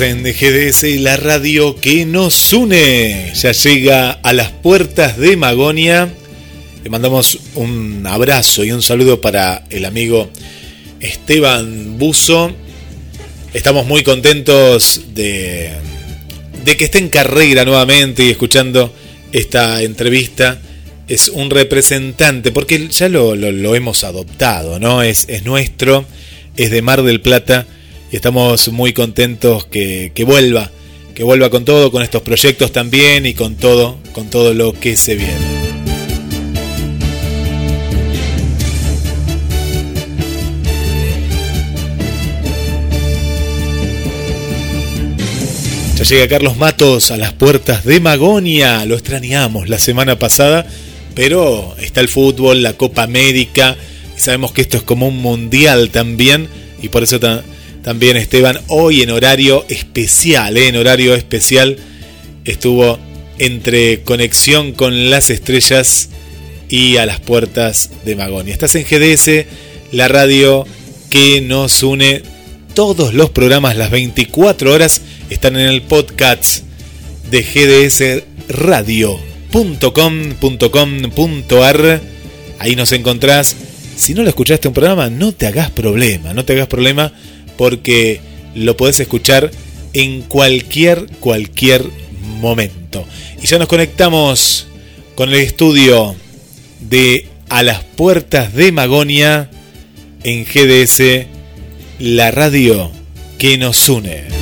En GDS, la radio que nos une. Ya llega a las puertas de Magonia. Le mandamos un abrazo y un saludo para el amigo Esteban Buzo. Estamos muy contentos de, de que esté en carrera nuevamente y escuchando esta entrevista. Es un representante, porque ya lo, lo, hemos adoptado, ¿no? Es, es nuestro, es de Mar del Plata y estamos muy contentos que, vuelva, que vuelva con todo, con estos proyectos también y con todo, con todo lo que se viene. Ya llega Carlos Matos a las puertas de Magonia. Lo extrañamos la semana pasada, pero está el fútbol, la Copa América, sabemos que esto es como un mundial también, y por eso también Esteban, hoy en horario especial, ¿eh? en horario especial, estuvo entre conexión con las estrellas y a las puertas de Magonia. Estás en GDS, la radio que nos une. Todos los programas, las 24 horas, están en el podcast de gdsradio.com.com.ar. Ahí nos encontrás. Si no lo escuchaste un programa, no te hagas problema, no te hagas problema porque lo podés escuchar en cualquier, cualquier momento. Y ya nos conectamos con el estudio de A las Puertas de Magonia en GDS, la radio que nos une.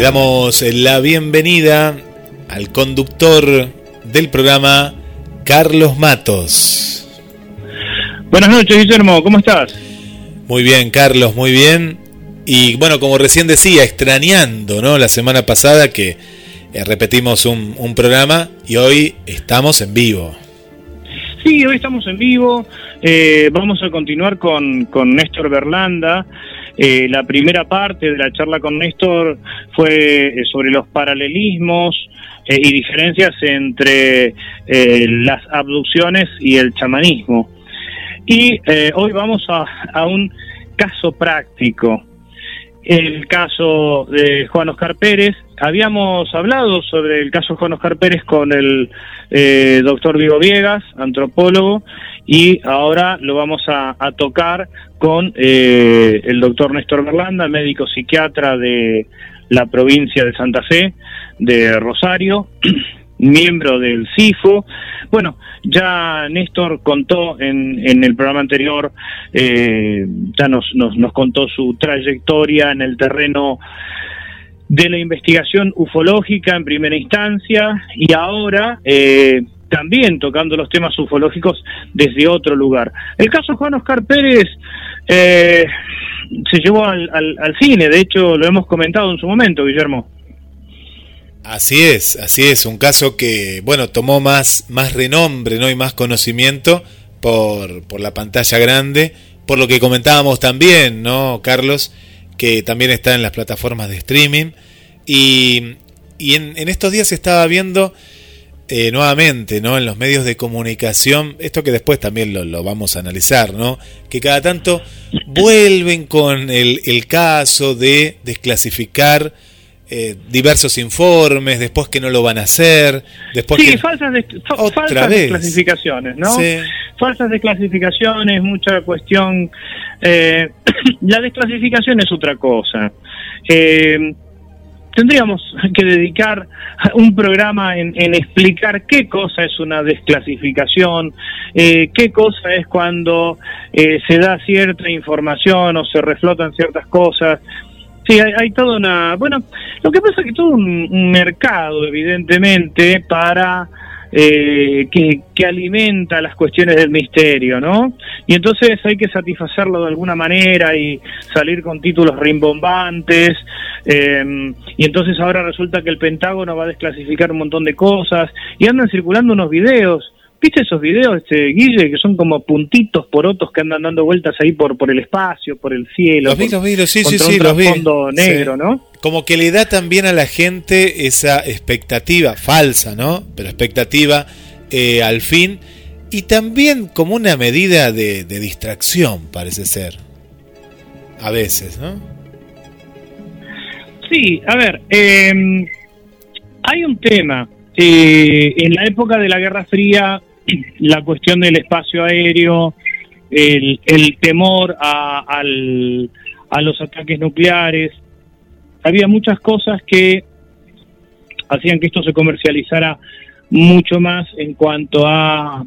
Damos la bienvenida al conductor del programa, Carlos Matos. Buenas noches, Guillermo, ¿cómo estás? Muy bien, Carlos, muy bien. Y bueno, como recién decía, extrañando, ¿no? La semana pasada que eh, repetimos un, programa y hoy estamos en vivo. Sí, hoy estamos en vivo. Eh, vamos a continuar con, con Néstor Berlanda. Eh, la primera parte de la charla con Néstor fue sobre los paralelismos eh, y diferencias entre eh, las abducciones y el chamanismo. Y eh, hoy vamos a, un caso práctico. El caso de Juan Oscar Pérez. Habíamos hablado sobre el caso de Juan Oscar Pérez con el doctor Diego Viegas, antropólogo, y ahora lo vamos a, tocar con el doctor Néstor Berlanda, médico psiquiatra de la provincia de Santa Fe, de Rosario, miembro del CIFO. Bueno, ya Néstor contó en, en el programa anterior, eh, ya nos, nos, nos contó su trayectoria en el terreno de la investigación ufológica en primera instancia y ahora eh, también tocando los temas ufológicos desde otro lugar. El caso Juan Oscar Pérez eh, se llevó al, al, cine, de hecho lo hemos comentado en su momento, Guillermo. Así es, así es, un caso que, bueno, tomó más, más renombre ¿no? y más conocimiento por, por la pantalla grande, por lo que comentábamos también, ¿no, Carlos? Que también está en las plataformas de streaming. Y, y en, en estos días estaba viendo eh, nuevamente, ¿no? En los medios de comunicación, esto que después también lo, vamos a analizar, ¿no? Que cada tanto vuelven con el, el caso de desclasificar eh, diversos informes, después que no lo van a hacer, después sí, falsas, desclasificaciones, ¿no? Falsas desclasificaciones, mucha cuestión. Eh, la desclasificación es otra cosa. Eh, tendríamos que dedicar un programa en, explicar qué cosa es una desclasificación, eh, qué cosa es cuando eh, se da cierta información o se reflotan ciertas cosas. Sí, hay, hay toda una... Bueno, lo que pasa es que todo un mercado, evidentemente, para eh, que, alimenta las cuestiones del misterio, ¿no? Y entonces hay que satisfacerlo de alguna manera y salir con títulos rimbombantes, eh, y entonces ahora resulta que el Pentágono va a desclasificar un montón de cosas, y andan circulando unos videos ¿Viste esos videos, este, Guille, que son como puntitos por otros que andan dando vueltas ahí por, por el espacio, por el cielo? Los vi, los vi, sí, sí, sí, los vi. fondo negro, ¿no? Como que le da también a la gente esa expectativa, falsa, ¿no? Pero expectativa eh, al fin y también como una medida de, distracción, parece ser. A veces, ¿no? Sí, a ver, em, hay un tema. Eh, en la época de la Guerra Fría, la cuestión del espacio aéreo, el, temor a, a los ataques nucleares, había muchas cosas que hacían que esto se comercializara mucho más en cuanto a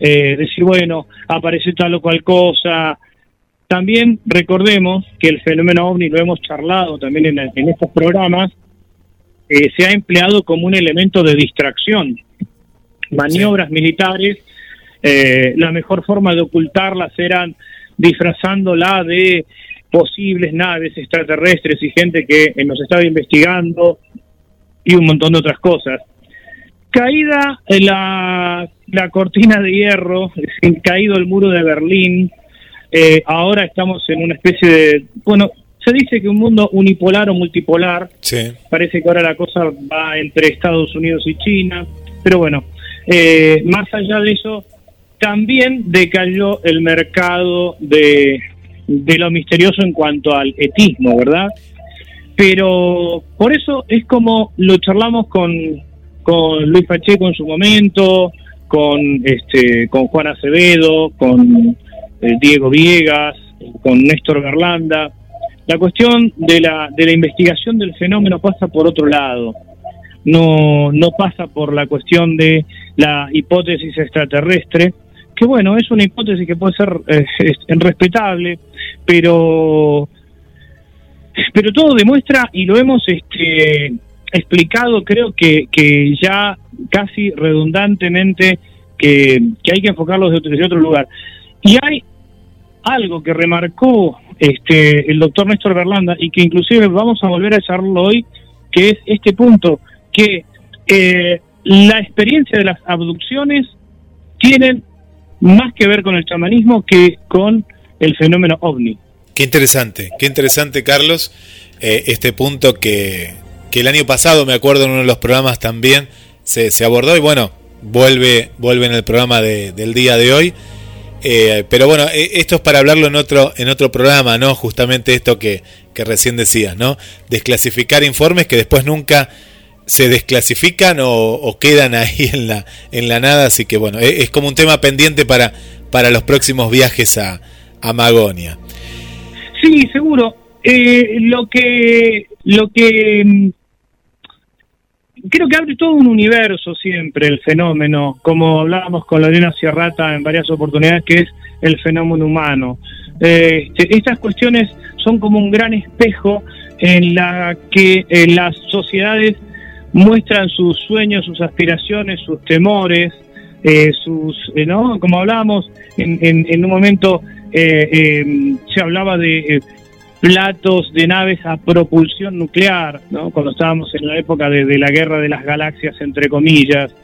eh, decir, bueno, aparece tal o cual cosa. También recordemos que el fenómeno ovni, lo hemos charlado también en, estos programas, eh, se ha empleado como un elemento de distracción. Maniobras militares, eh, la mejor forma de ocultarlas eran disfrazándola de posibles naves extraterrestres y gente que nos estaba investigando y un montón de otras cosas. Caída la, la cortina de hierro, caído el muro de Berlín, eh, ahora estamos en una especie de, bueno, se dice que un mundo unipolar o multipolar, parece que ahora la cosa va entre Estados Unidos y China, pero bueno, eh, más allá de eso, también decayó el mercado de, de lo misterioso en cuanto al etismo, ¿verdad? Pero por eso es como lo charlamos con, con Luis Pacheco en su momento, con este, con Juan Acevedo, con eh, Diego Viegas, con Néstor Garlanda. La cuestión de la, de la investigación del fenómeno pasa por otro lado. No, no pasa por la cuestión de la hipótesis extraterrestre, que bueno, es una hipótesis que puede ser eh, respetable, pero pero todo demuestra y lo hemos este, explicado creo que, que ya casi redundantemente que, hay que enfocarlos desde, otro lugar. Y hay algo que remarcó este el doctor Néstor Berlanda y que inclusive vamos a volver a echarlo hoy que es este punto que eh, la experiencia de las abducciones tienen más que ver con el chamanismo que con el fenómeno ovni. Qué interesante, qué interesante Carlos, eh, este punto que, que, el año pasado, me acuerdo en uno de los programas también, se, se abordó y bueno, vuelve, vuelve en el programa de, del día de hoy. Eh, pero bueno, eh, esto es para hablarlo en otro, en otro programa, ¿no? Justamente esto que, que recién decías, ¿no? Desclasificar informes que después nunca se desclasifican o, quedan ahí en la, en la nada, así que bueno, es, como un tema pendiente para, para los próximos viajes a, a Magonia. Sí, seguro. Eh, lo que, lo que mm, creo que abre todo un universo siempre el fenómeno, como hablábamos con Lorena Sierrata en varias oportunidades, que es el fenómeno humano. Eh, este, estas cuestiones son como un gran espejo en la que las sociedades muestran sus sueños, sus aspiraciones, sus temores, eh, sus, eh, ¿no? Como hablábamos en, en, un momento, eh, se hablaba de platos de naves a propulsión nuclear, ¿no? Cuando estábamos en la época de, la guerra de las galaxias, entre comillas,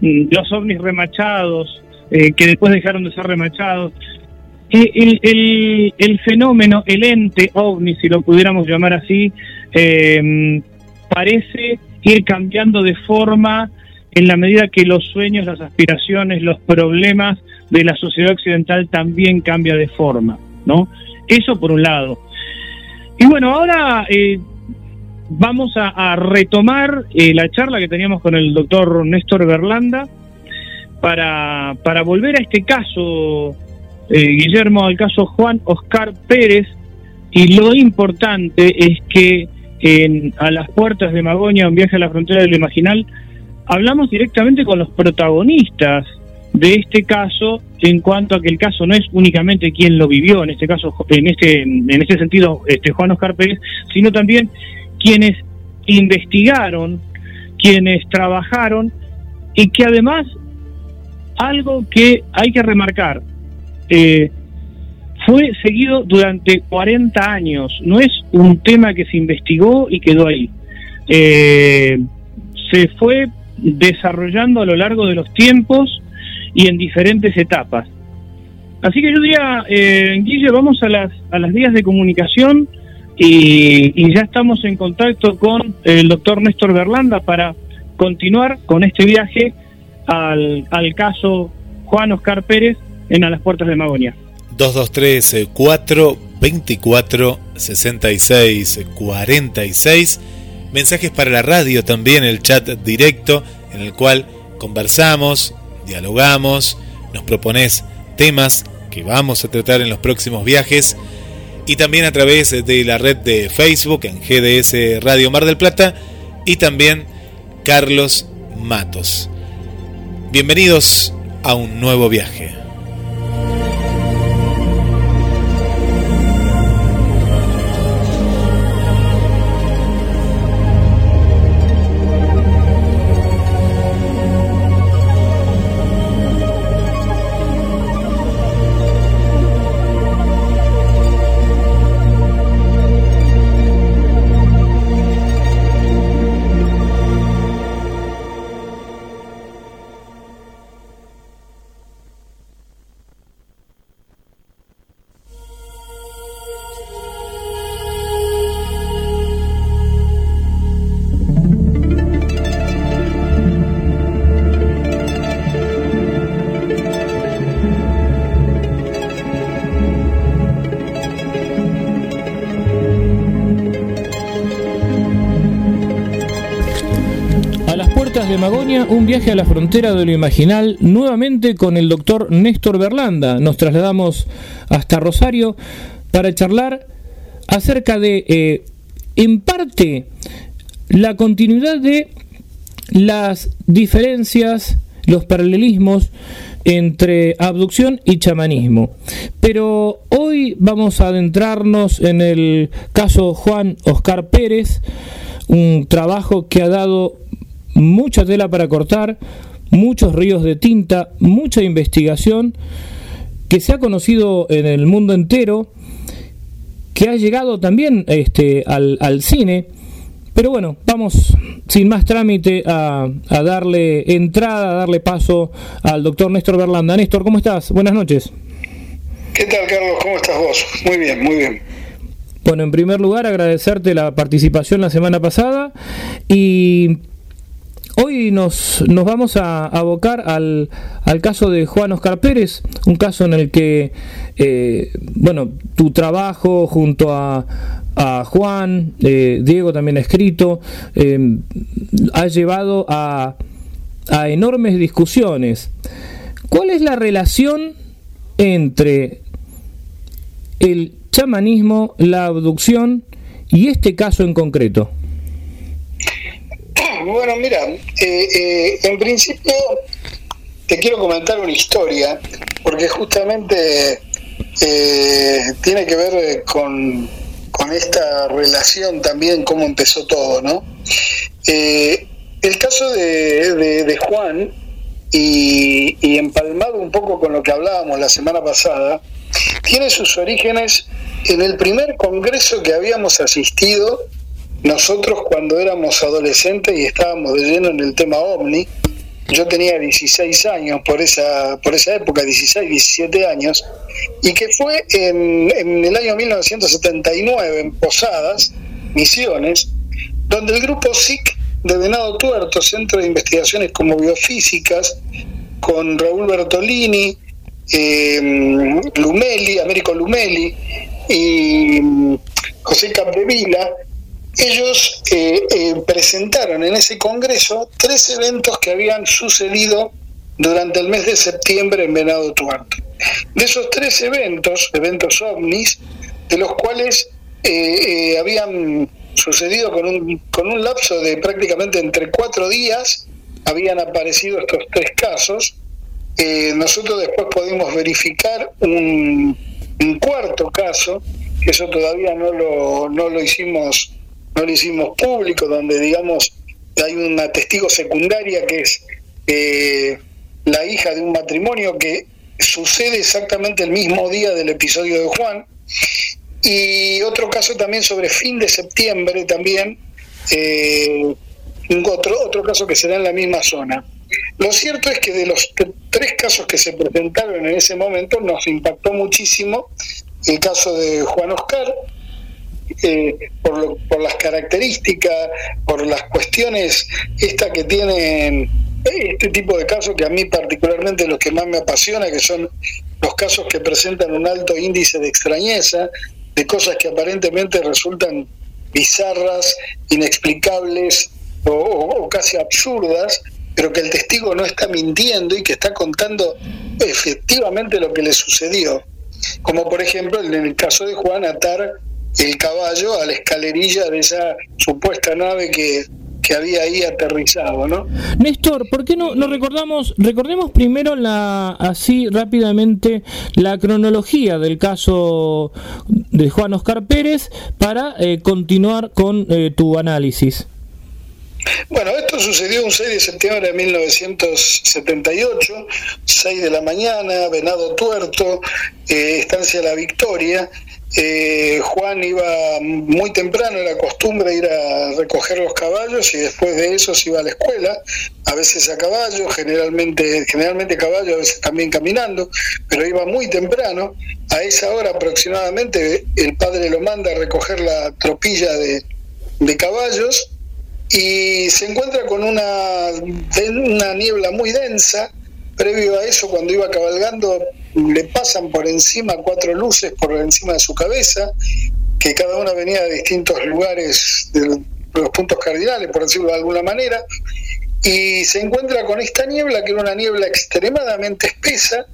los ovnis remachados, que después dejaron de ser remachados. El, el, el, fenómeno, el ente ovni, si lo pudiéramos llamar así, eh, parece ir cambiando de forma en la medida que los sueños, las aspiraciones, los problemas de la sociedad occidental también cambia de forma, ¿no? Eso por un lado. Y bueno, ahora eh, vamos a, retomar eh, la charla que teníamos con el doctor Néstor Berlanda para, para volver a este caso, eh, Guillermo, al caso Juan Oscar Pérez, y lo importante es que en, a las puertas de Magoña, un viaje a la frontera del imaginal, hablamos directamente con los protagonistas de este caso en cuanto a que el caso no es únicamente quien lo vivió, en este caso, en este, en este sentido, este Juan Oscar Pérez, sino también quienes investigaron, quienes trabajaron y que además algo que hay que remarcar, eh, fue seguido durante 40 años, no es un tema que se investigó y quedó ahí. Eh, se fue desarrollando a lo largo de los tiempos y en diferentes etapas. Así que yo diría, eh, Guille, vamos a las, a las vías de comunicación y, y ya estamos en contacto con el doctor Néstor Berlanda para continuar con este viaje al, al caso Juan Oscar Pérez en A las Puertas de Magonia. 223 424 66 46 mensajes para la radio también, el chat directo en el cual conversamos, dialogamos, nos propones temas que vamos a tratar en los próximos viajes y también a través de la red de Facebook en GDS Radio Mar del Plata y también Carlos Matos. Bienvenidos a un nuevo viaje. A la frontera de lo imaginal, nuevamente con el doctor Néstor Berlanda. Nos trasladamos hasta Rosario para charlar acerca de, eh, en parte, la continuidad de las diferencias, los paralelismos entre abducción y chamanismo. Pero hoy vamos a adentrarnos en el caso Juan Oscar Pérez, un trabajo que ha dado mucha tela para cortar, muchos ríos de tinta, mucha investigación que se ha conocido en el mundo entero, que ha llegado también este, al, cine. Pero bueno, vamos sin más trámite a, a, darle entrada, a darle paso al doctor Néstor Berlanda. Néstor, ¿cómo estás? Buenas noches. ¿Qué tal, Carlos? ¿Cómo estás vos? Muy bien, muy bien. Bueno, en primer lugar, agradecerte la participación la semana pasada y Hoy nos, nos vamos a abocar al, al, caso de Juan Oscar Pérez, un caso en el que, eh, bueno, tu trabajo junto a, a Juan, eh, Diego también ha escrito, eh, ha llevado a, a enormes discusiones. ¿Cuál es la relación entre el chamanismo, la abducción y este caso en concreto? Bueno, mira, eh, eh, en principio te quiero comentar una historia, porque justamente eh, tiene que ver con, esta relación también, cómo empezó todo, ¿no? el caso de, Juan, y, y, empalmado un poco con lo que hablábamos la semana pasada, tiene sus orígenes en el primer congreso que habíamos asistido nosotros cuando éramos adolescentes y estábamos de lleno en el tema ovni, yo tenía 16 años por esa, por esa época, 16, 17 años, y que fue en, en el año 1979 en Posadas, Misiones, donde el grupo SIC de Venado Tuerto, Centro de Investigaciones como Biofísicas, con Raúl Bertolini, eh, Lumeli, Américo Lumeli y José Capdevila, ellos eh, eh, presentaron en ese congreso tres eventos que habían sucedido durante el mes de septiembre en Venado Tuerto. De esos tres eventos, eventos ovnis, de los cuales eh, habían sucedido con un, con un lapso de prácticamente entre cuatro días, habían aparecido estos tres casos. nosotros después pudimos verificar un, un, cuarto caso, que eso todavía no lo, no lo hicimos no lo hicimos público, donde digamos hay una testigo secundaria que es eh, la hija de un matrimonio que sucede exactamente el mismo día del episodio de Juan. Y otro caso también sobre fin de septiembre también, eh, otro, otro caso que será en la misma zona. Lo cierto es que de los tres casos que se presentaron en ese momento nos impactó muchísimo el caso de Juan Oscar, eh, por, por las características, por las cuestiones estas que tienen este tipo de casos que a mí particularmente los que más me apasiona, que son los casos que presentan un alto índice de extrañeza, de cosas que aparentemente resultan bizarras, inexplicables o, casi absurdas, pero que el testigo no está mintiendo y que está contando efectivamente lo que le sucedió. Como por ejemplo en el caso de Juan atar el caballo a la escalerilla de esa supuesta nave que, que había ahí aterrizado, ¿no? Néstor, ¿por qué no recordamos, recordemos primero la así rápidamente la cronología del caso de Juan Oscar Pérez para eh, continuar con eh, tu análisis? Bueno, esto sucedió un 6 de septiembre de 1978, 6 de la mañana, Venado Tuerto, eh, Estancia La Victoria. Eh, Juan iba muy temprano, era costumbre ir a recoger los caballos y después de eso se iba a la escuela, a veces a caballo, generalmente, generalmente caballo, a veces también caminando, pero iba muy temprano. A esa hora aproximadamente el padre lo manda a recoger la tropilla de, de caballos y se encuentra con una, una niebla muy densa. Previo a eso, cuando iba cabalgando, le pasan por encima cuatro luces por encima de su cabeza, que cada una venía de distintos lugares, de los puntos cardinales, por decirlo de alguna manera, y se encuentra con esta niebla, que era una niebla extremadamente espesa,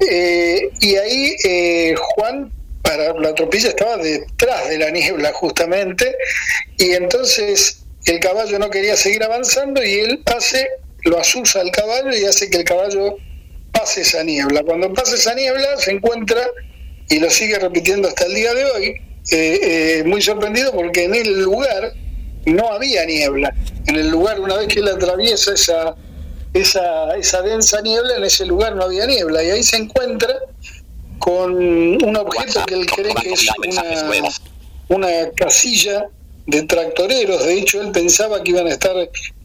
eh, y ahí eh, Juan para la tropilla estaba detrás de la niebla justamente, y entonces el caballo no quería seguir avanzando y él hace, lo asusa al caballo y hace que el caballo pase esa niebla. Cuando pasa esa niebla se encuentra, y lo sigue repitiendo hasta el día de hoy, eh, eh, muy sorprendido porque en el lugar no había niebla. En el lugar, una vez que él atraviesa esa, esa, esa densa niebla, en ese lugar no había niebla. Y ahí se encuentra con un objeto que él cree que es una, una casilla de tractoreros. De hecho, él pensaba que iban a estar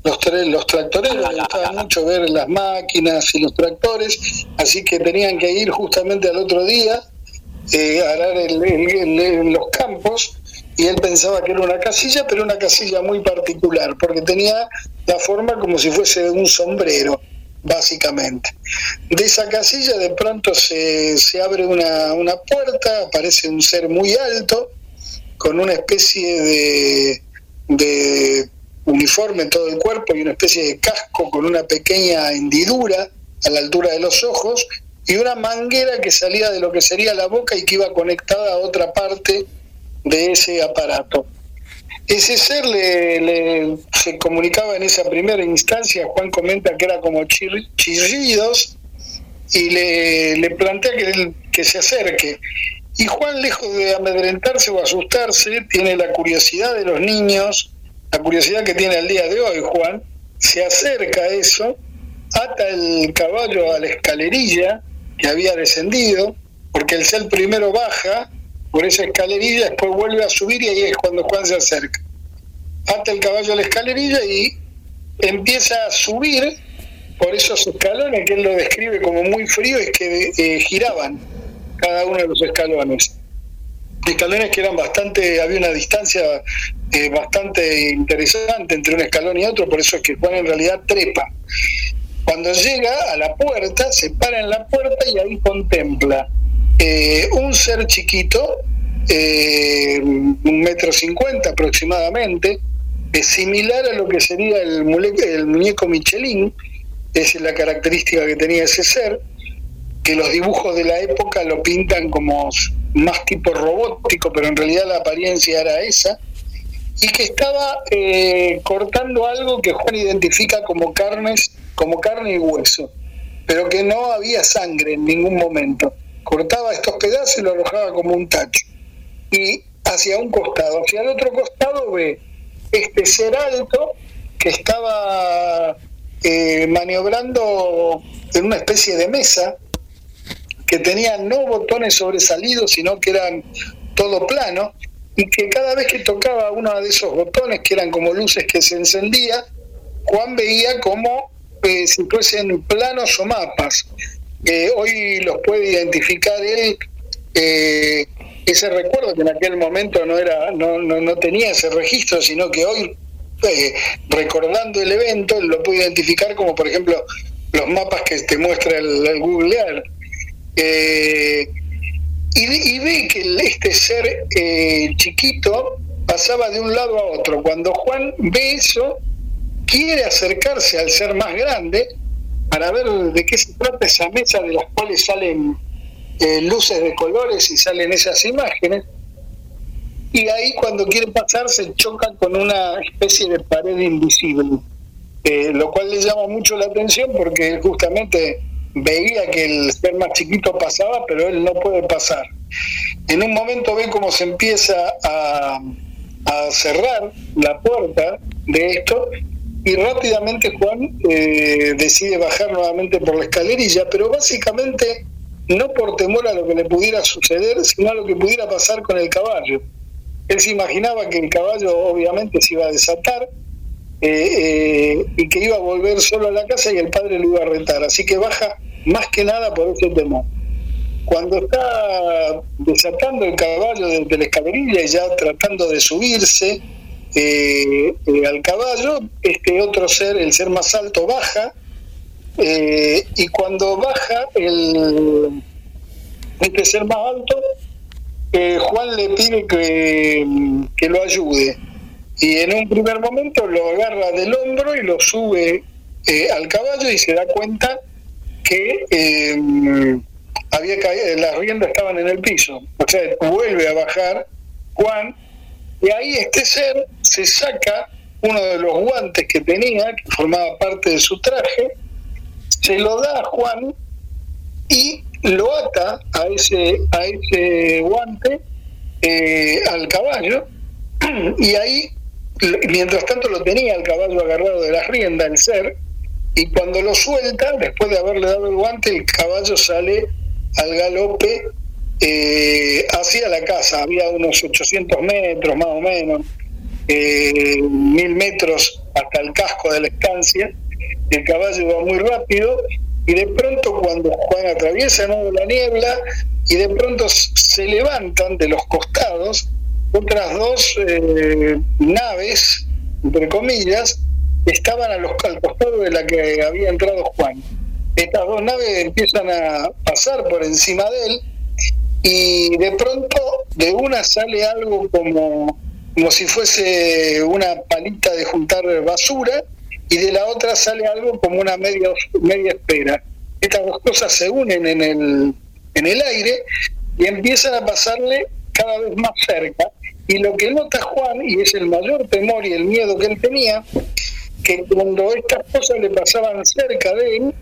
los, los tractoreros, le gustaba mucho ver las máquinas y los tractores, así que tenían que ir justamente al otro día eh, a arar el, los campos. Y él pensaba que era una casilla, pero una casilla muy particular, porque tenía la forma como si fuese un sombrero, básicamente. De esa casilla de pronto se, se abre una, una puerta, aparece un ser muy alto, con una especie de, de uniforme en todo el cuerpo y una especie de casco con una pequeña hendidura a la altura de los ojos y una manguera que salía de lo que sería la boca y que iba conectada a otra parte de ese aparato. Ese ser le, se comunicaba en esa primera instancia, Juan comenta que era como chirridos, y le, le plantea que, que se acerque. Y Juan, lejos de amedrentarse o asustarse, tiene la curiosidad de los niños, la curiosidad que tiene al día de hoy Juan, se acerca a eso, ata el caballo a la escalerilla que había descendido, porque el ser primero baja por esa escalerilla, después vuelve a subir y ahí es cuando Juan se acerca. Ata el caballo a la escalerilla y empieza a subir por esos escalones que él lo describe como muy frío, y que eh, giraban cada uno de los escalones. Escalones que eran bastante, había una distancia eh, bastante interesante entre un escalón y otro, por eso es que Juan en realidad trepa. Cuando llega a la puerta, se para en la puerta y ahí contempla eh, un ser chiquito, eh, un metro cincuenta aproximadamente, es similar a lo que sería el, muñeco Michelin, esa es la característica que tenía ese ser, que los dibujos de la época lo pintan como más tipo robótico, pero en realidad la apariencia era esa, y que estaba eh, cortando algo que Juan identifica como carnes, como carne y hueso, pero que no había sangre en ningún momento. Cortaba estos pedazos y lo arrojaba como un tacho. Y hacia un costado, hacia el otro costado ve este ser alto que estaba eh, maniobrando en una especie de mesa que tenían no botones sobresalidos, sino que eran todo plano, y que cada vez que tocaba uno de esos botones, que eran como luces que se encendía, Juan veía como eh, si fuesen planos o mapas. Eh, hoy los puede identificar él, eh, ese recuerdo que en aquel momento no, era, no, no, no tenía ese registro, sino que hoy eh, recordando el evento, lo puede identificar como por ejemplo los mapas que te muestra el, Google Earth. Eh, y, ve que este ser eh, chiquito pasaba de un lado a otro. Cuando Juan ve eso, quiere acercarse al ser más grande para ver de qué se trata esa mesa de las cuales salen eh, luces de colores y salen esas imágenes. Y ahí cuando quiere pasar se choca con una especie de pared invisible, lo cual le llama mucho la atención porque justamente veía que el ser más chiquito pasaba, pero él no puede pasar. En un momento ve cómo se empieza a, cerrar la puerta de esto y rápidamente Juan eh, decide bajar nuevamente por la escalerilla, pero básicamente no por temor a lo que le pudiera suceder, sino a lo que pudiera pasar con el caballo. Él se imaginaba que el caballo obviamente se iba a desatar eh, eh, y que iba a volver solo a la casa y el padre lo iba a retar. Así que baja más que nada por ese temor. Cuando está desatando el caballo desde la escalerilla y ya tratando de subirse, eh, al caballo, este otro ser, el ser más alto, baja, y cuando baja el, este ser más alto, Juan le pide que, que, lo ayude. Y en un primer momento lo agarra del hombro y lo sube al caballo y se da cuenta que había caído, las riendas estaban en el piso. O sea, vuelve a bajar Juan y ahí este ser se saca uno de los guantes que tenía, que formaba parte de su traje, se lo da a Juan y lo ata a ese, a ese guante eh, al caballo y ahí, mientras tanto lo tenía el caballo agarrado de la rienda, el ser, y cuando lo suelta, después de haberle dado el guante, el caballo sale al galope eh, hacia la casa. Había unos 800 metros más o menos, eh, mil metros hasta el casco de la estancia. El caballo va muy rápido y de pronto cuando Juan atraviesa la niebla y de pronto se levantan de los costados otras dos eh, naves, entre comillas, estaban a los, al de la que había entrado Juan. Estas dos naves empiezan a pasar por encima de él y de pronto de una sale algo como, como si fuese una palita de juntar basura y de la otra sale algo como una media, media espera. Estas dos cosas se unen en el, en el aire y empiezan a pasarle cada vez más cerca. Y lo que nota Juan, y es el mayor temor y el miedo que él tenía, que cuando estas cosas le pasaban cerca de él,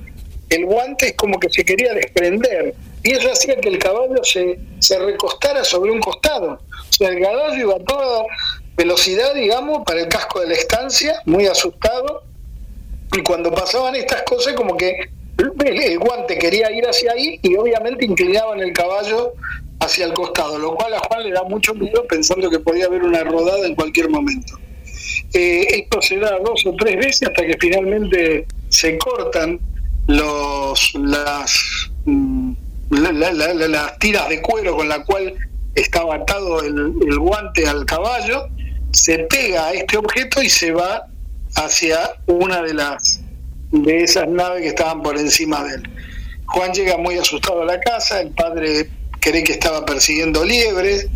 el guante es como que se quería desprender y eso hacía que el caballo se, se recostara sobre un costado. O sea, el caballo iba a toda velocidad, digamos, para el casco de la estancia, muy asustado, y cuando pasaban estas cosas como que el, guante quería ir hacia ahí y obviamente inclinaban el caballo hacia el costado, lo cual a Juan le da mucho miedo pensando que podía haber una rodada en cualquier momento. Eh, esto se da dos o tres veces hasta que finalmente se cortan los las mm, las tiras de cuero con la cual estaba atado el, guante al caballo, se pega a este objeto y se va hacia una de las de esas naves que estaban por encima de él. Juan llega muy asustado a la casa, el padre cree que estaba persiguiendo liebres,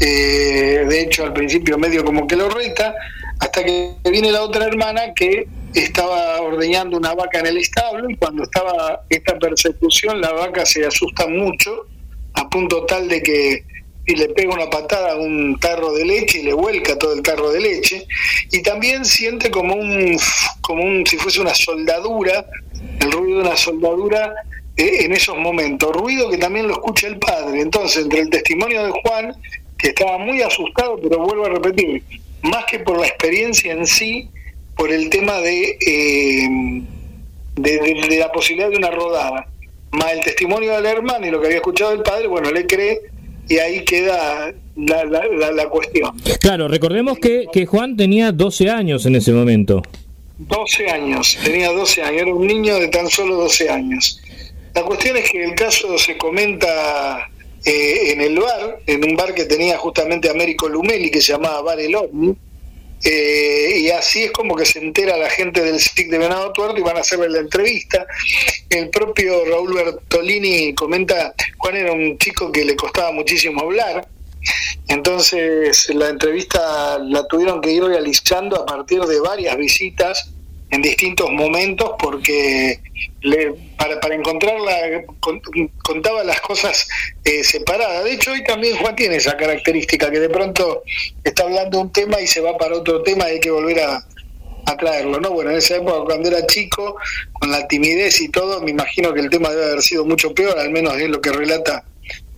eh, de hecho al principio medio como que lo reta, hasta que viene la otra hermana que estaba ordeñando una vaca en el establo y cuando estaba esta persecución la vaca se asusta mucho a punto tal de que le pega una patada a un tarro de leche y le vuelca todo el tarro de leche y también siente como un como un si fuese una soldadura el ruido de una soldadura eh, en esos momentos ruido que también lo escucha el padre entonces entre el testimonio de Juan que estaba muy asustado pero vuelvo a repetir más que por la experiencia en sí por el tema de, eh, de, la posibilidad de una rodada, más el testimonio del hermano y lo que había escuchado el padre, bueno, le cree y ahí queda la, la, cuestión. Claro, recordemos que, que Juan tenía 12 años en ese momento. 12 años, tenía 12 años, era un niño de tan solo 12 años. La cuestión es que el caso se comenta eh, en el bar, en un bar que tenía justamente Américo Lumeli, que se llamaba Bar El eh, y así es como que se entera la gente del SIC de Venado Tuerto y van a hacerle la entrevista. El propio Raúl Bertolini comenta, Juan era un chico que le costaba muchísimo hablar, entonces la entrevista la tuvieron que ir realizando a partir de varias visitas en distintos momentos porque le, para, para encontrarla contaba las cosas eh, separadas. De hecho, hoy también Juan tiene esa característica que de pronto está hablando un tema y se va para otro tema y hay que volver a, a traerlo, ¿no? Bueno, en esa época cuando era chico, con la timidez y todo, me imagino que el tema debe haber sido mucho peor, al menos es lo que relata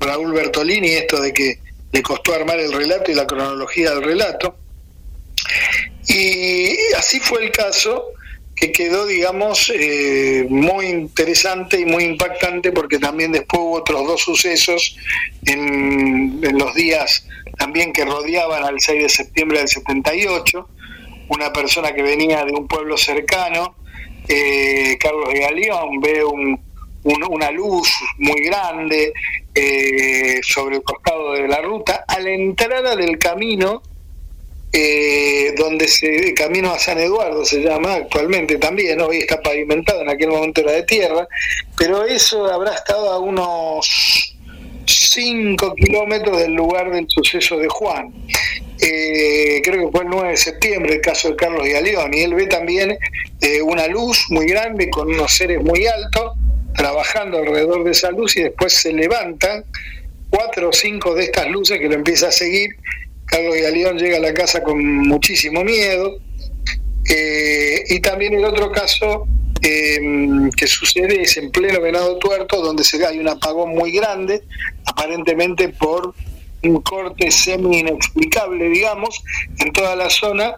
Raúl Bertolini, esto de que le costó armar el relato y la cronología del relato. Y así fue el caso que quedó, digamos, eh, muy interesante y muy impactante porque también después hubo otros dos sucesos en, los días también que rodeaban al 6 de septiembre del 78. Una persona que venía de un pueblo cercano, eh, Carlos de Galeón, ve una luz muy grande eh, sobre el costado de la ruta. A la entrada del camino eh, donde se camino a San Eduardo se llama actualmente también, hoy está pavimentado, en aquel momento era de tierra, pero eso habrá estado a unos 5 kilómetros del lugar del suceso de Juan. Eh, creo que fue el 9 de septiembre el caso de Carlos Galeón, y él ve también eh, una luz muy grande con unos seres muy altos trabajando alrededor de esa luz y después se levantan cuatro o cinco de estas luces que lo empieza a seguir Carlos Galeón llega a la casa con muchísimo miedo. Eh, y también el otro caso em, que sucede es en pleno Venado Tuerto, donde se hay un apagón muy grande, aparentemente por un corte semi inexplicable, digamos, en toda la zona,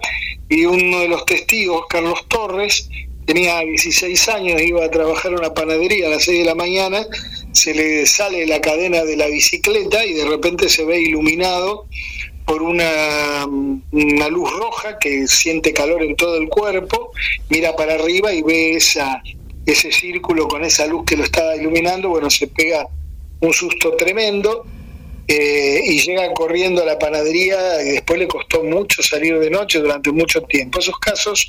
y uno de los testigos, Carlos Torres, tenía 16 años, iba a trabajar en una panadería a las 6 de la mañana, se le sale la cadena de la bicicleta y de repente se ve iluminado por una, una, luz roja que siente calor en todo el cuerpo, mira para arriba y ve esa, ese círculo con esa luz que lo estaba iluminando, bueno, se pega un susto tremendo eh, y llega corriendo a la panadería y después le costó mucho salir de noche durante mucho tiempo. Esos casos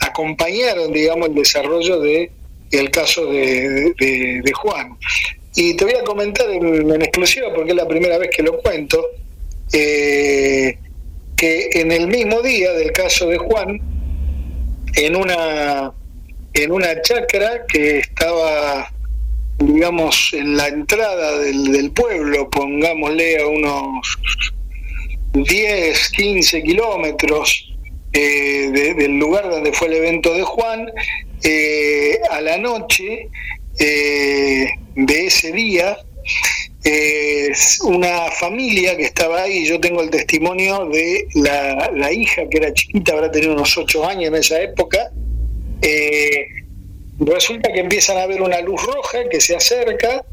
acompañaron, digamos, el desarrollo de el caso de, de, Juan. Y te voy a comentar en, en exclusiva, porque es la primera vez que lo cuento, eh, que en el mismo día del caso de Juan, en una, en una chacra que estaba, digamos, en la entrada del, del pueblo, pongámosle a unos 10, 15 kilómetros eh, del lugar donde fue el evento de Juan, eh, a la noche de ese día, es una familia que estaba ahí, yo tengo el testimonio de la, hija que era chiquita, habrá tenido unos ocho años en esa época, eh, resulta que empiezan a ver una luz roja que se acerca,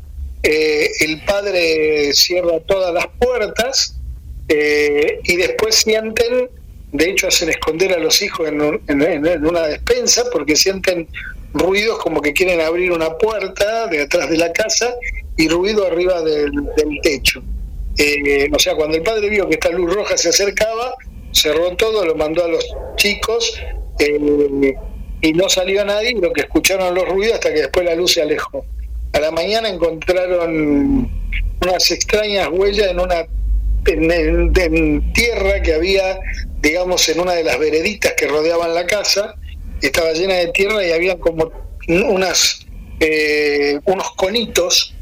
eh, el padre cierra todas las puertas eh, y después sienten, de hecho hacen esconder a los hijos en una despensa porque sienten ruidos como que quieren abrir una puerta de atrás de la casa y ruido arriba del, techo. Eh, o sea, cuando el padre vio que esta luz roja se acercaba, cerró todo, lo mandó a los chicos eh, y no salió nadie, lo que escucharon los ruidos hasta que después la luz se alejó. A la mañana encontraron unas extrañas huellas en una en, tierra que había, digamos, en una de las vereditas que rodeaban la casa, estaba llena de tierra y había como unas eh, unos conitos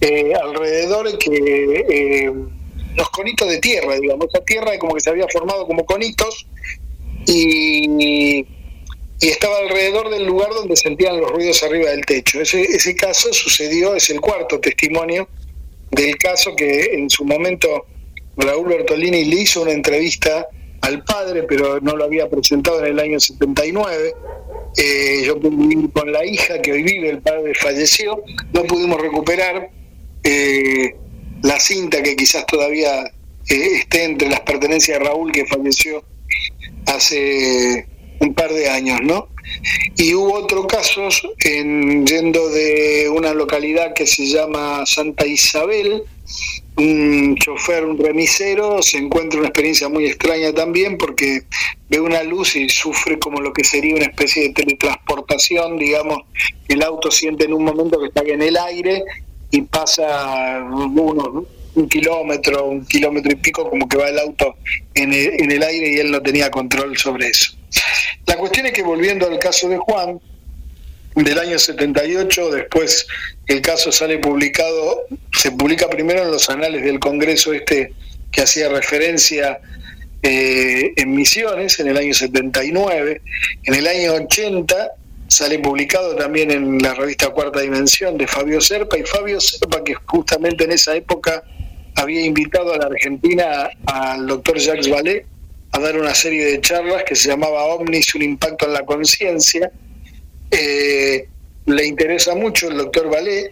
eh, alrededor que eh, los conitos de tierra, digamos, esa tierra como que se había formado como conitos y, y estaba alrededor del lugar donde sentían los ruidos arriba del techo. Ese, ese caso sucedió, es el cuarto testimonio del caso que en su momento Raúl Bertolini le hizo una entrevista al padre, pero no lo había presentado en el año 79. Eh, yo con la hija que hoy vive, el padre falleció, no pudimos recuperar eh, la cinta que quizás todavía eh, esté entre las pertenencias de Raúl que falleció hace un par de años, ¿no? Y hubo otros casos en, yendo de una localidad que se llama Santa Isabel, un chofer, un remisero, se encuentra una experiencia muy extraña también porque ve una luz y sufre como lo que sería una especie de teletransportación, digamos, el auto siente en un momento que está en el aire y pasa unos, un kilómetro, un kilómetro y pico, como que va el auto en el, en el aire y él no tenía control sobre eso. La cuestión es que volviendo al caso de Juan, del año 78, después el caso sale publicado, se publica primero en los anales del Congreso este que hacía referencia eh, en Misiones en el año 79, en el año 80 sale publicado también en la revista Cuarta Dimensión de Fabio Serpa, y Fabio Serpa que justamente en esa época había invitado a la Argentina al doctor Jacques Vallée a dar una serie de charlas que se llamaba Omnis, un impacto en la conciencia, eh, le interesa mucho el doctor Valé.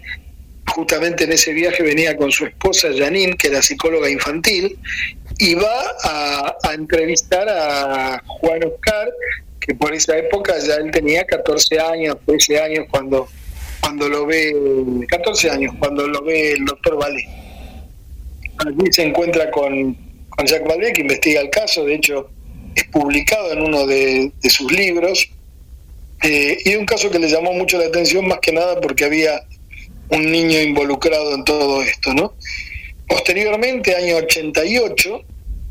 Justamente en ese viaje venía con su esposa Janine, que era psicóloga infantil, y va a, entrevistar a Juan Oscar, que por esa época ya él tenía 14 años, 13 años cuando, cuando lo ve, 14 años, cuando lo ve el doctor Valé. Allí se encuentra con, con Jacques Vallée, que investiga el caso, de hecho es publicado en uno de sus libros, eh, y un caso que le llamó mucho la atención, más que nada porque había un niño involucrado en todo esto, ¿no? Posteriormente, año 88,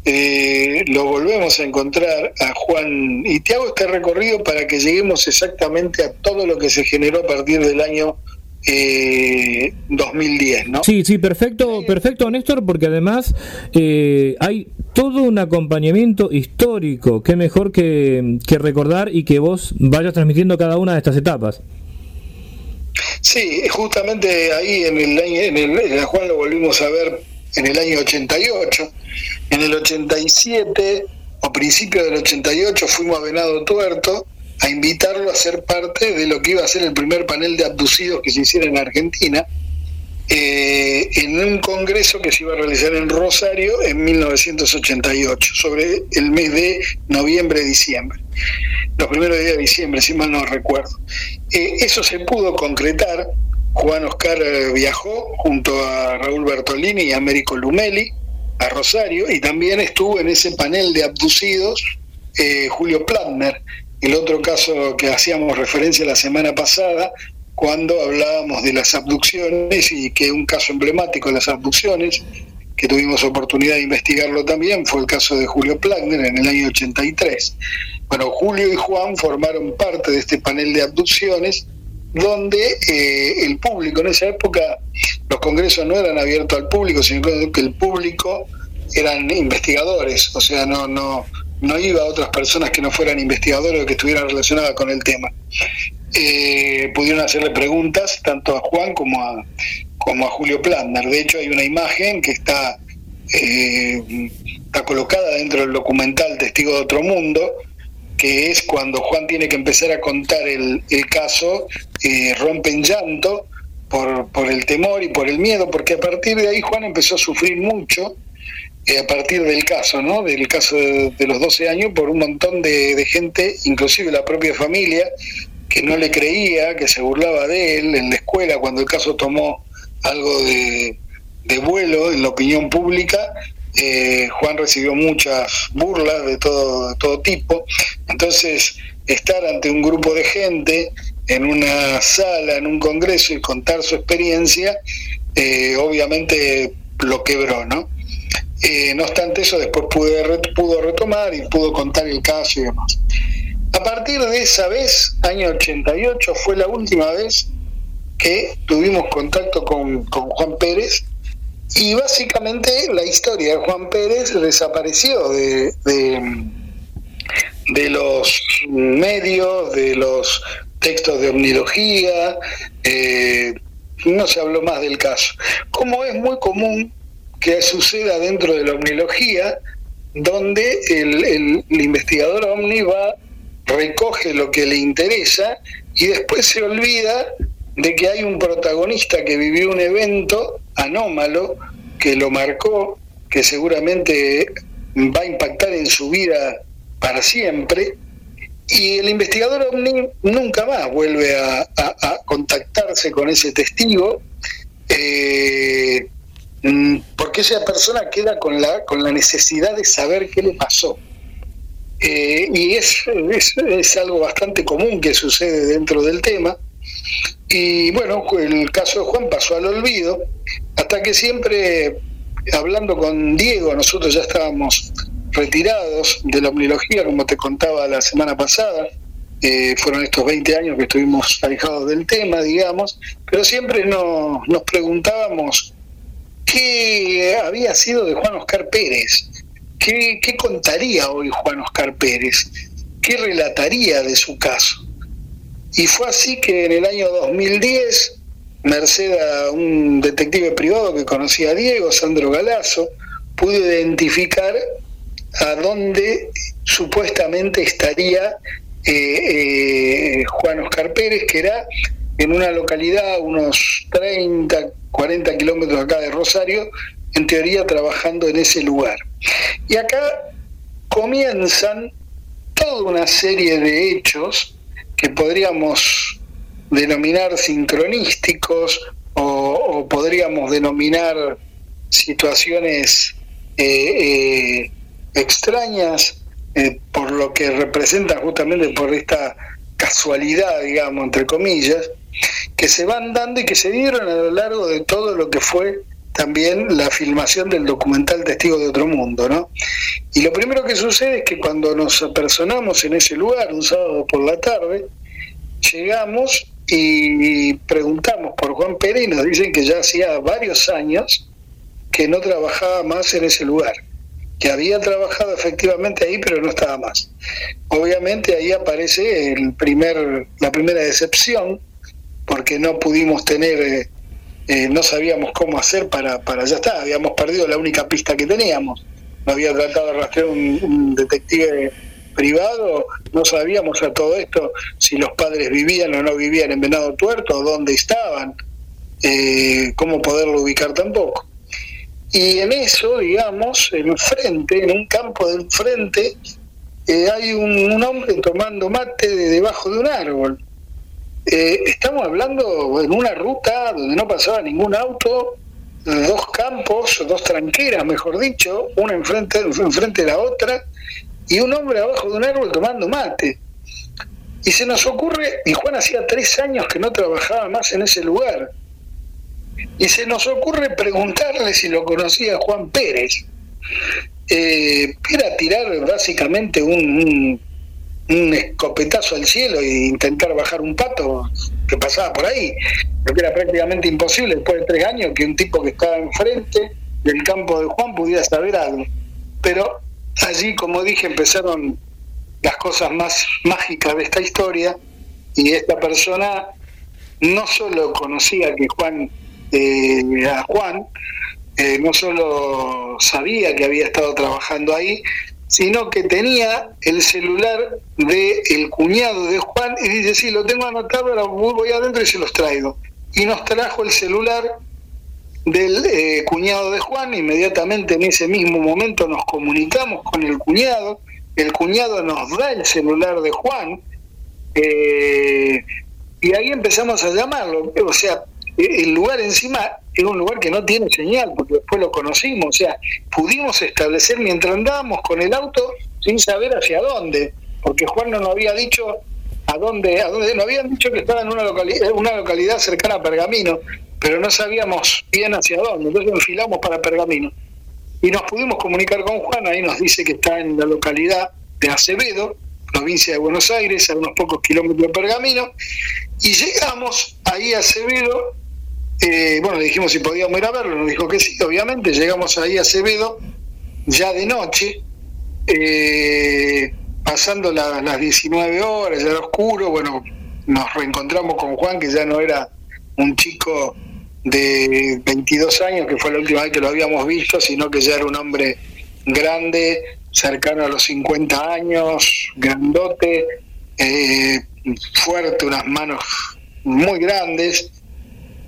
eh, lo volvemos a encontrar a Juan, y te hago este recorrido para que lleguemos exactamente a todo lo que se generó a partir del año eh, 2010, ¿no? Sí, sí, perfecto, perfecto, Néstor, porque además eh, hay todo un acompañamiento histórico. Qué mejor que, recordar y que vos vayas transmitiendo cada una de estas etapas. Sí, justamente ahí en el año, en el, Juan lo volvimos a ver en el año 88. En el 87 o principio del 88 fuimos a Venado Tuerto a invitarlo a ser parte de lo que iba a ser el primer panel de abducidos que se hiciera en Argentina eh, en un congreso que se iba a realizar en Rosario en 1988, sobre el mes de noviembre-diciembre, los primeros días de diciembre, si mal no recuerdo. Eh, eso se pudo concretar, Juan Oscar eh, viajó junto a Raúl Bertolini y Américo Lumeli a Rosario y también estuvo en ese panel de abducidos Julio Platner, el otro caso que hacíamos referencia la semana pasada, cuando hablábamos de las abducciones y que un caso emblemático de las abducciones, que tuvimos oportunidad de investigarlo también, fue el caso de Julio Plagner en el año 83. Bueno, Julio y Juan formaron parte de este panel de abducciones donde eh, el público en esa época, los congresos no eran abiertos al público, sino que el público eran investigadores, o sea, no, no, no iba a otras personas que no fueran investigadores o que estuvieran relacionadas con el tema. Eh, pudieron hacerle preguntas tanto a Juan como a, como a Julio Plantner. De hecho, hay una imagen que está, eh, está colocada dentro del documental Testigo de Otro Mundo, que es cuando Juan tiene que empezar a contar el, el caso, eh, rompe en llanto por, por el temor y por el miedo, porque a partir de ahí Juan empezó a sufrir mucho eh, a partir del caso, ¿no? Del caso de, los 12 años, por un montón de, gente, inclusive la propia familia, que no le creía, que se burlaba de él en la escuela cuando el caso tomó algo de, vuelo en la opinión pública. Eh, Juan recibió muchas burlas de todo, de todo tipo. Entonces, estar ante un grupo de gente en una sala, en un congreso y contar su experiencia, eh, obviamente lo quebró, ¿no? Eh, no obstante eso, después pude, pudo retomar y pudo contar el caso y demás. A partir de esa vez, año 88, fue la última vez que tuvimos contacto con, Juan Pérez y básicamente la historia de Juan Pérez desapareció de, de, los medios, de los textos de omnilogía, eh, no se habló más del caso. Como es muy común que suceda dentro de la omnilogía, donde el, investigador omni va, recoge lo que le interesa y después se olvida de que hay un protagonista que vivió un evento anómalo, que lo marcó, que seguramente va a impactar en su vida para siempre, y el investigador ovni nunca más vuelve a, contactarse con ese testigo. Eh, porque esa persona queda con la, con la necesidad de saber qué le pasó. Eh, y es, es, algo bastante común que sucede dentro del tema. Y bueno, el caso de Juan pasó al olvido, hasta que siempre, hablando con Diego, nosotros ya estábamos retirados de la omnilogía, como te contaba la semana pasada, eh, fueron estos 20 años que estuvimos alejados del tema, digamos, pero siempre nos, nos preguntábamos qué había sido de Juan Oscar Pérez, qué, qué contaría hoy Juan Oscar Pérez, qué relataría de su caso. Y fue así que en el año 2010, merced a un detective privado que conocía a Diego, Sandro Galazo, pude identificar a dónde supuestamente estaría eh, eh, Juan Oscar Pérez, que era en una localidad unos 30, 40 kilómetros acá de Rosario, en teoría trabajando en ese lugar. Y acá comienzan toda una serie de hechos que podríamos denominar sincronísticos o, podríamos denominar situaciones eh, extrañas eh, por lo que representa justamente por esta casualidad, digamos, entre comillas, que se van dando y que se dieron a lo largo de todo lo que fue también la filmación del documental Testigo de Otro Mundo, ¿no? Y lo primero que sucede es que cuando nos apersonamos en ese lugar, un sábado por la tarde, llegamos y preguntamos por Juan Pérez y nos dicen que ya hacía varios años que no trabajaba más en ese lugar que había trabajado efectivamente ahí, pero no estaba más. Obviamente ahí aparece el primer, la primera decepción, porque no pudimos tener, eh, eh, no sabíamos cómo hacer para, para, ya está, habíamos perdido la única pista que teníamos. No había tratado de rastrear un, detective privado, no sabíamos a todo esto si los padres vivían o no vivían en Venado Tuerto, dónde estaban, eh, cómo poderlo ubicar tampoco. Y en eso, digamos, en frente, en un campo del frente, hay un, hombre tomando mate de debajo de un árbol. Eh, estamos hablando en una ruta donde no pasaba ningún auto, dos campos, dos tranqueras, mejor dicho, una enfrente, enfrente de la otra, y un hombre abajo de un árbol tomando mate. Y se nos ocurre, y Juan hacía tres años que no trabajaba más en ese lugar, y se nos ocurre preguntarle si lo conocía Juan Pérez. Eh, era tirar básicamente un, un, escopetazo al cielo e intentar bajar un pato que pasaba por ahí, porque era prácticamente imposible después de tres años que un tipo que estaba enfrente del campo de Juan pudiera saber algo. Pero allí, como dije, empezaron las cosas más mágicas de esta historia y esta persona no solo conocía que Juan eh, a Juan, eh, no solo sabía que había estado trabajando ahí, sino que tenía el celular del el cuñado de Juan y dice, sí, lo tengo anotado, ahora voy adentro y se los traigo. Y nos trajo el celular del eh, cuñado de Juan, inmediatamente en ese mismo momento nos comunicamos con el cuñado, el cuñado nos da el celular de Juan, y ahí empezamos a llamarlo, o sea, el lugar encima es un lugar que no tiene señal, porque después lo conocimos, o sea, pudimos establecer mientras andábamos con el auto sin saber hacia dónde, porque Juan no nos había dicho a dónde, a dónde, nos habían dicho que estaba en una localidad, una localidad cercana a Pergamino, pero no sabíamos bien hacia dónde, entonces enfilamos para Pergamino. Y nos pudimos comunicar con Juan, ahí nos dice que está en la localidad de Acevedo, provincia de Buenos Aires, a unos pocos kilómetros de Pergamino, y llegamos ahí a Acevedo eh, bueno, le dijimos si podíamos ir a verlo, nos dijo que sí, obviamente, llegamos ahí a Acevedo ya de noche, eh, pasando las 19 horas, ya era oscuro, bueno, nos reencontramos con Juan, que ya no era un chico de 22 años, que fue la última vez que lo habíamos visto, sino que ya era un hombre grande, cercano a los 50 años, grandote, eh, fuerte, unas manos muy grandes,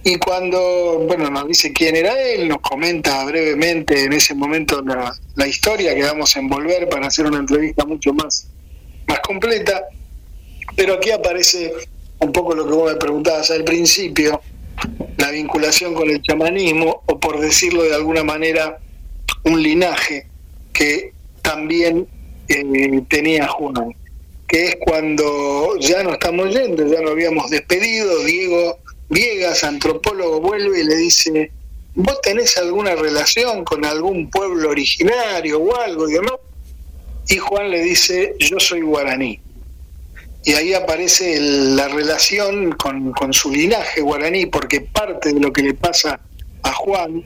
y cuando bueno nos dice quién era él, nos comenta brevemente en ese momento la, historia que vamos a envolver para hacer una entrevista mucho más, más completa. Pero aquí aparece un poco lo que vos me preguntabas al principio, la vinculación con el chamanismo, o por decirlo de alguna manera, un linaje que también eh, tenía Juan, que es cuando ya no estamos yendo, ya lo habíamos despedido, Diego Viegas, antropólogo, vuelve y le dice, ¿vos tenés alguna relación con algún pueblo originario o algo? Y, y Juan le dice, yo soy guaraní. Y ahí aparece la relación con, con su linaje guaraní, porque parte de lo que le pasa a Juan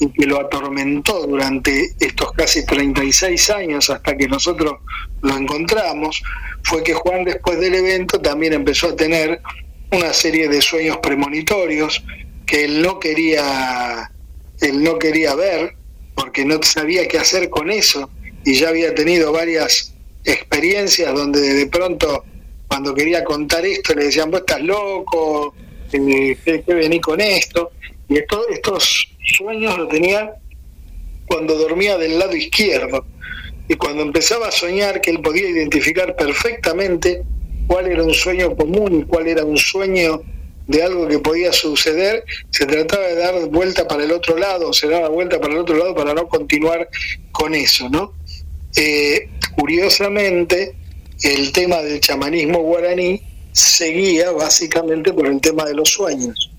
y que lo atormentó durante estos casi 36 años hasta que nosotros lo encontramos, fue que Juan después del evento también empezó a tener una serie de sueños premonitorios que él no quería él no quería ver porque no sabía qué hacer con eso y ya había tenido varias experiencias donde de pronto cuando quería contar esto le decían vos estás loco eh, ¿qué, vení con esto? y esto, estos sueños lo tenía cuando dormía del lado izquierdo y cuando empezaba a soñar que él podía identificar perfectamente cuál era un sueño común y cuál era un sueño de algo que podía suceder, se trataba de dar vuelta para el otro lado, se daba vuelta para el otro lado para no continuar con eso, ¿no? Eh, curiosamente, el tema del chamanismo guaraní seguía básicamente por el tema de los sueños.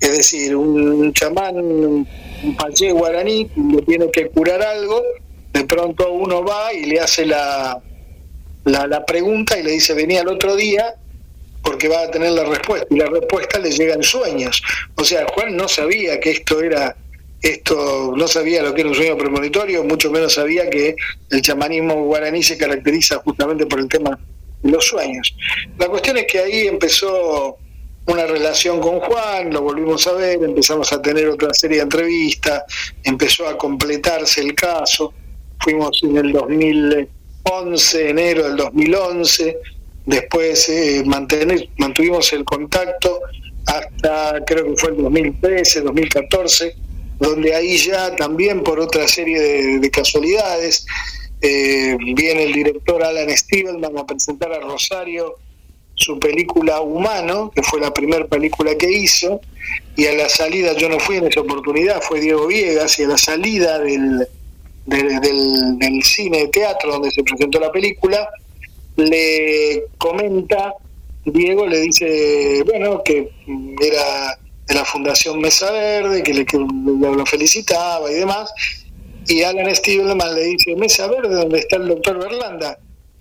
Es decir, un chamán, un paché guaraní, le tiene que curar algo, de pronto uno va y le hace la, la, la pregunta y le dice, venía el otro día porque va a tener la respuesta. Y la respuesta le llega en sueños. O sea, Juan no sabía que esto era, esto no sabía lo que era un sueño premonitorio, mucho menos sabía que el chamanismo guaraní se caracteriza justamente por el tema de los sueños. La cuestión es que ahí empezó una relación con Juan, lo volvimos a ver, empezamos a tener otra serie de entrevistas, empezó a completarse el caso, fuimos en el 2000 11, enero del 2011, después eh, mantener, mantuvimos el contacto hasta creo que fue el 2013, 2014, donde ahí ya también por otra serie de, casualidades eh, viene el director Alan Stevenman a presentar a Rosario su película Humano, que fue la primera película que hizo, y a la salida, yo no fui en esa oportunidad, fue Diego Viegas, y a la salida del, del, cine de teatro donde se presentó la película, le comenta, Diego le dice, bueno, que era de la Fundación Mesa Verde, que, le, lo felicitaba y demás, y Alan Stevenman le dice, Mesa Verde, ¿dónde está el doctor Berlanda?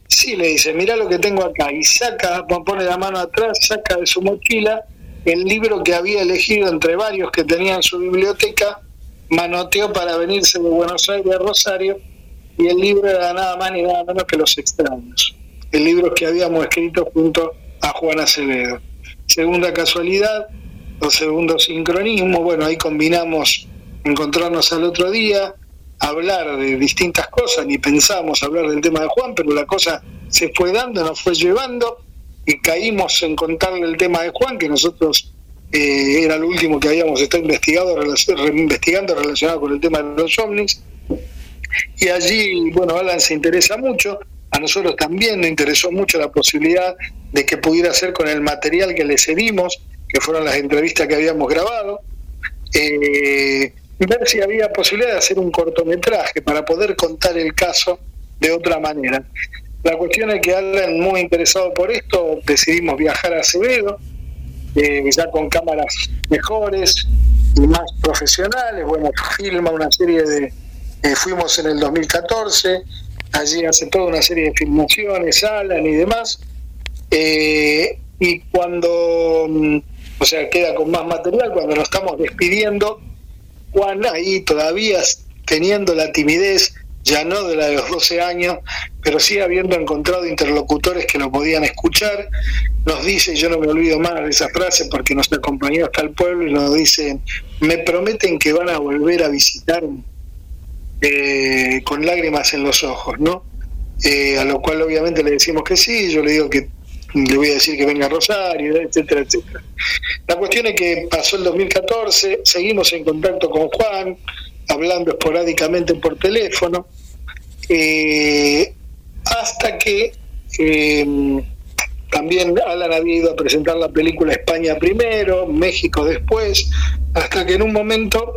Sí, le dice, mira lo que tengo acá, y saca, pone la mano atrás, saca de su mochila el libro que había elegido entre varios que tenía en su biblioteca, manoteó para venirse de Buenos Aires a Rosario y el libro era nada más ni nada menos que Los extraños, el libro que habíamos escrito junto a Juan Acevedo. Segunda casualidad, o segundo sincronismo, bueno, ahí combinamos encontrarnos al otro día, hablar de distintas cosas, ni pensamos hablar del tema de Juan, pero la cosa se fue dando, nos fue llevando y caímos en contarle el tema de Juan, que nosotros eh, era lo último que habíamos estado investigado, investigando relacionado con el tema de los ovnis. Y allí, bueno, Alan se interesa mucho, a nosotros también nos interesó mucho la posibilidad de que pudiera hacer con el material que le cedimos, que fueron las entrevistas que habíamos grabado, eh, ver si había posibilidad de hacer un cortometraje para poder contar el caso de otra manera. La cuestión es que Alan, muy interesado por esto, decidimos viajar a Acevedo, eh, ya con cámaras mejores y más profesionales. Bueno, filma una serie de... Eh, fuimos en el 2014, allí hace toda una serie de filmaciones, Alan y demás. Eh, y cuando, mm, o sea, queda con más material, cuando nos estamos despidiendo, Juan ahí todavía teniendo la timidez ya no de la de los 12 años, pero sí habiendo encontrado interlocutores que lo podían escuchar, nos dice, yo no me olvido más de esa frase porque nos acompañó hasta el pueblo y nos dicen, me prometen que van a volver a visitar eh, con lágrimas en los ojos, ¿no? Eh, a lo cual obviamente le decimos que sí, yo le digo que le voy a decir que venga Rosario, etcétera, etcétera. La cuestión es que pasó el 2014, seguimos en contacto con Juan, hablando esporádicamente por teléfono, eh, hasta que eh, también Alan había ido a presentar la película España primero, México después, hasta que en un momento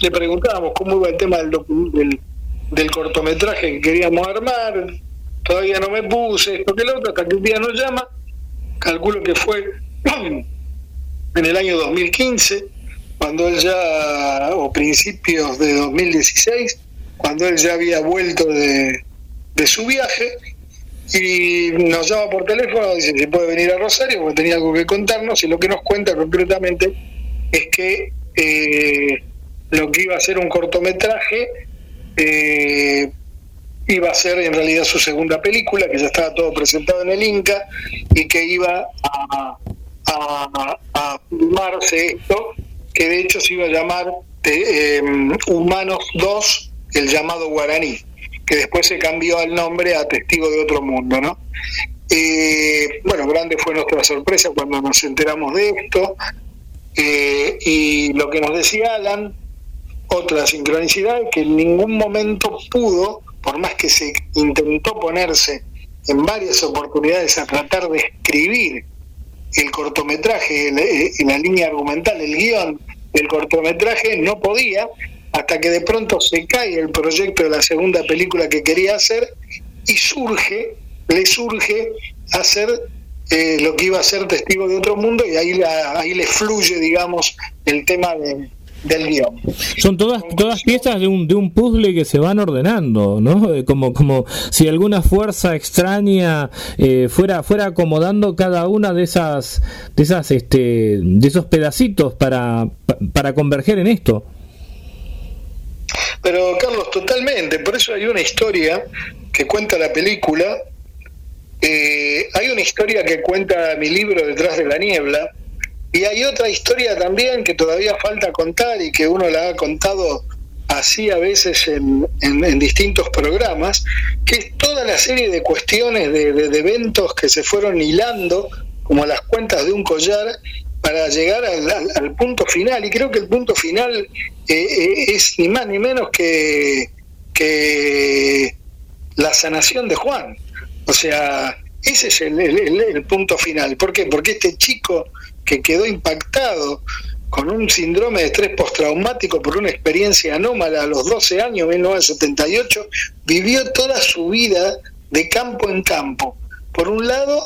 le preguntábamos cómo iba el tema del, del, del cortometraje que queríamos armar, todavía no me puse, esto que lo otro, hasta que un día nos llama, calculo que fue en el año 2015, cuando él ya, o principios de 2016, cuando él ya había vuelto de, de su viaje, y nos llama por teléfono, dice si puede venir a Rosario porque tenía algo que contarnos y lo que nos cuenta concretamente es que eh, lo que iba a ser un cortometraje eh, iba a ser en realidad su segunda película, que ya estaba todo presentado en el Inca y que iba a, a, filmarse esto, que de hecho se iba a llamar eh, Humanos 2, el llamado guaraní que después se cambió al nombre a Testigo de Otro Mundo, ¿no? Eh, bueno, grande fue nuestra sorpresa cuando nos enteramos de esto. Eh, y lo que nos decía Alan, otra sincronicidad, que en ningún momento pudo, por más que se intentó ponerse en varias oportunidades a tratar de escribir el cortometraje, la línea argumental, el guion del cortometraje, no podía, hasta que de pronto se cae el proyecto de la segunda película que quería hacer y surge, le surge hacer eh, lo que iba a ser Testigo de Otro Mundo y ahí, ahí le fluye, digamos, el tema del guion. Son todas todas piezas de un, de un puzzle que se van ordenando, ¿no? Eh, como como si alguna fuerza extraña eh, fuera fuera acomodando cada una de esas de esas este de esos pedacitos para para converger en esto. Pero Carlos, totalmente, por eso hay una historia que cuenta la película, eh, hay una historia que cuenta mi libro Detrás de la Niebla, y hay otra historia también que todavía falta contar y que uno la ha contado así a veces en, distintos programas, que es toda la serie de cuestiones, de, de, eventos que se fueron hilando, como las cuentas de un collar, para llegar al, punto final. Y creo que el punto final eh, eh, es ni más ni menos que, que la sanación de Juan. O sea, ese es el, punto final. ¿Por qué? Porque este chico que quedó impactado con un síndrome de estrés postraumático por una experiencia anómala a los 12 años, 1978, vivió toda su vida de campo en campo. Por un lado,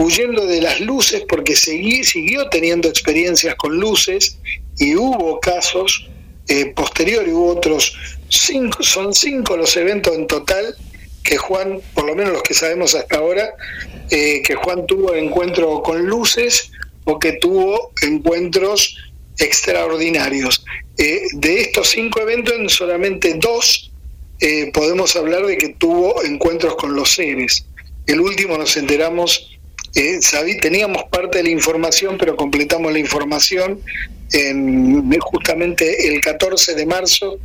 huyendo de las luces porque siguió teniendo experiencias con luces y hubo casos eh, posteriores, hubo otros cinco, son cinco los eventos en total que Juan, por lo menos los que sabemos hasta ahora, eh, que Juan tuvo encuentro con luces o que tuvo encuentros extraordinarios. Eh, de estos cinco eventos, en solamente dos podemos hablar de que tuvo encuentros con los seres. El último nos enteramos eh, teníamos parte de la información, pero completamos la información en justamente el 14 de marzo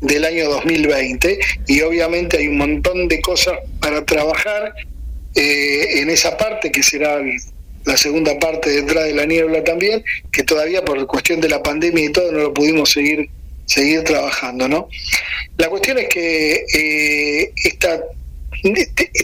del año 2020 y obviamente hay un montón de cosas para trabajar eh, en esa parte que será la segunda parte detrás de la niebla también, que todavía por cuestión de la pandemia y todo no lo pudimos seguir seguir trabajando, ¿no? La cuestión es que eh, esta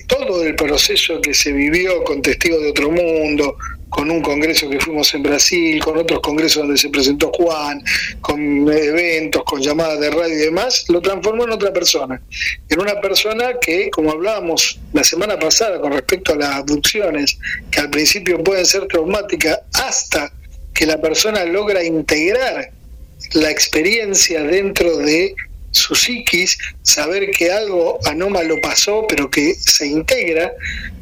todo el proceso que se vivió con Testigos de Otro Mundo, con un congreso que fuimos en Brasil, con otros congresos donde se presentó Juan, con eventos, con llamadas de radio y demás, lo transformó en otra persona. En una persona que, como hablábamos la semana pasada con respecto a las abducciones, que al principio pueden ser traumáticas hasta que la persona logra integrar la experiencia dentro de su psiquis, saber que algo anómalo pasó, pero que se integra,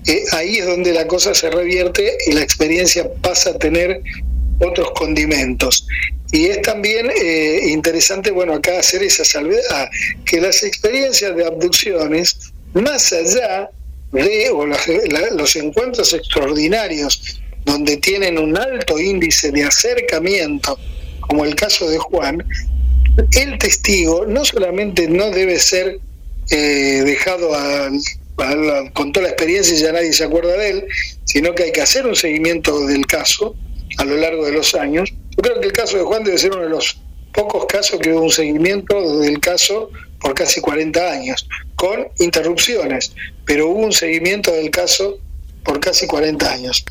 eh, ahí es donde la cosa se revierte y la experiencia pasa a tener otros condimentos. Y es también eh, interesante, bueno, acá hacer esa salvedad, que las experiencias de abducciones, más allá de los encuentros extraordinarios, donde tienen un alto índice de acercamiento, como el caso de Juan, el testigo no solamente no debe ser eh, dejado con toda la experiencia y ya nadie se acuerda de él, sino que hay que hacer un seguimiento del caso a lo largo de los años. Yo creo que el caso de Juan debe ser uno de los pocos casos que hubo un seguimiento del caso por casi 40 años, con interrupciones, pero hubo un seguimiento del caso por casi 40 años.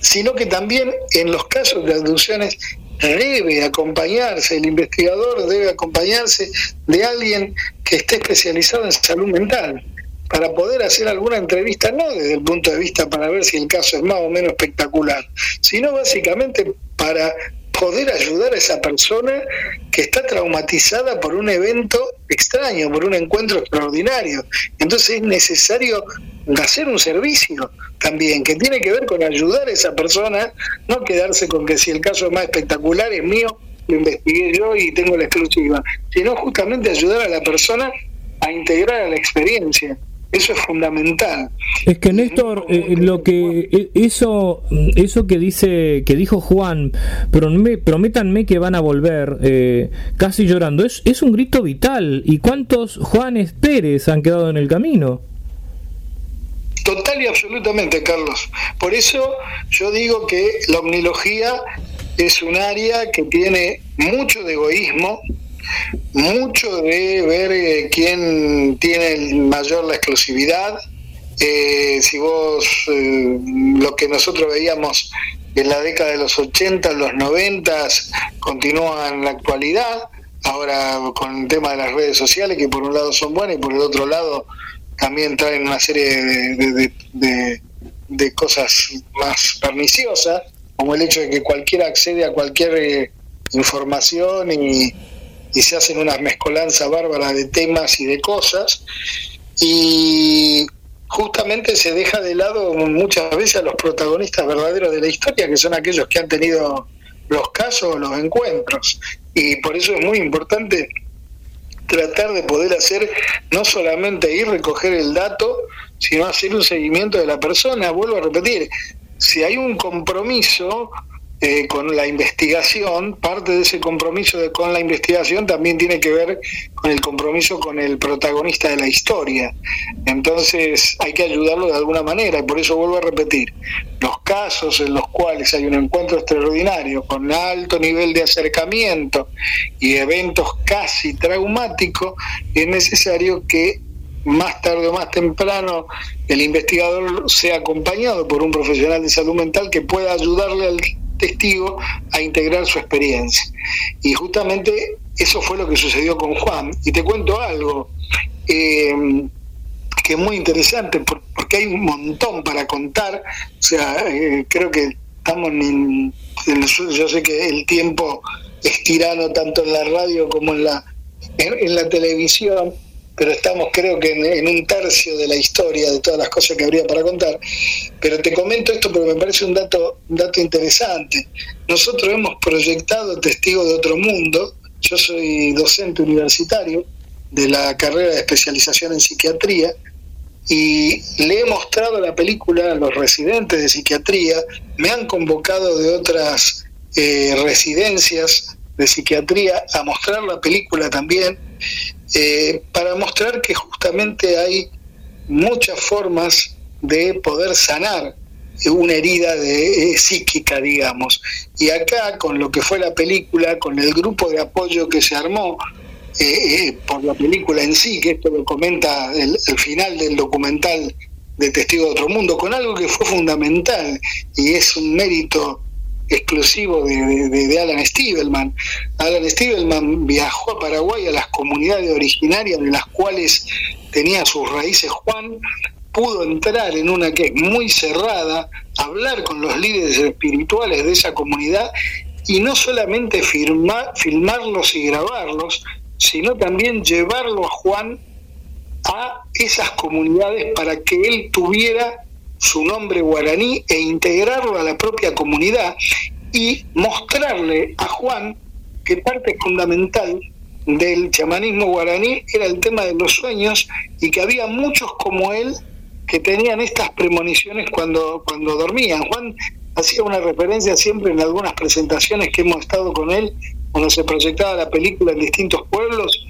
Sino que también en los casos de abducciones debe acompañarse, el investigador debe acompañarse de alguien que esté especializado en salud mental para poder hacer alguna entrevista, no desde el punto de vista para ver si el caso es más o menos espectacular, sino básicamente para poder ayudar a esa persona que está traumatizada por un evento extraño, por un encuentro extraordinario. Entonces es necesario hacer un servicio también, que tiene que ver con ayudar a esa persona, no quedarse con que si el caso más espectacular es mío, lo investigué yo y tengo la exclusiva, sino justamente ayudar a la persona a integrar a la experiencia. Eso es fundamental. Es que Néstor, eh, lo que eh, eso eso que dice que dijo Juan, prométanme que van a volver, eh, casi llorando, es es un grito vital. ¿Y cuántos Juanes Pérez han quedado en el camino? Total y absolutamente, Carlos. Por eso yo digo que la omnilogía es un área que tiene mucho de egoísmo, mucho de ver eh, quién tiene mayor la exclusividad. Eh, si vos eh, lo que nosotros veíamos en la década de los 80, los 90 continúa en la actualidad, ahora con el tema de las redes sociales que por un lado son buenas y por el otro lado también traen una serie de, de, cosas más perniciosas, como el hecho de que cualquiera accede a cualquier información y, y se hacen unas mezcolanzas bárbaras de temas y de cosas y justamente se deja de lado muchas veces a los protagonistas verdaderos de la historia, que son aquellos que han tenido los casos o los encuentros. Y por eso es muy importante tratar de poder hacer no solamente ir recoger el dato, sino hacer un seguimiento de la persona. Vuelvo a repetir, si hay un compromiso eh, con la investigación, parte de ese compromiso de, con la investigación también tiene que ver con el compromiso con el protagonista de la historia. Entonces hay que ayudarlo de alguna manera y por eso vuelvo a repetir, los casos en los cuales hay un encuentro extraordinario con alto nivel de acercamiento y eventos casi traumáticos, es necesario que más tarde o más temprano el investigador sea acompañado por un profesional de salud mental que pueda ayudarle al testigo a integrar su experiencia. Y justamente eso fue lo que sucedió con Juan. Y te cuento algo eh, que es muy interesante porque hay un montón para contar. O sea, eh, creo que estamos en, en, yo sé que el tiempo es tirano tanto en la radio como en la en la televisión pero estamos creo que en, un tercio de la historia de todas las cosas que habría para contar. Pero te comento esto porque me parece un dato, un dato interesante. Nosotros hemos proyectado Testigo de Otro Mundo, yo soy docente universitario de la carrera de especialización en psiquiatría, y le he mostrado la película a los residentes de psiquiatría, me han convocado de otras eh, residencias de psiquiatría a mostrar la película también, eh, para mostrar que justamente hay muchas formas de poder sanar una herida de, eh, psíquica, digamos. Y acá, con lo que fue la película, con el grupo de apoyo que se armó eh, por la película en sí, que esto lo comenta el, el, final del documental de Testigo de Otro Mundo, con algo que fue fundamental y es un mérito exclusivo de, Alan Stiebelman. Alan Stiebelman viajó a Paraguay a las comunidades originarias de las cuales tenía sus raíces Juan, pudo entrar en una que es muy cerrada, hablar con los líderes espirituales de esa comunidad y no solamente filmarlos y grabarlos, sino también llevarlo a Juan a esas comunidades para que él tuviera su nombre guaraní e integrarlo a la propia comunidad y mostrarle a Juan que parte fundamental del chamanismo guaraní era el tema de los sueños y que había muchos como él que tenían estas premoniciones cuando, cuando dormían. Juan hacía una referencia siempre en algunas presentaciones que hemos estado con él, cuando se proyectaba la película en distintos pueblos,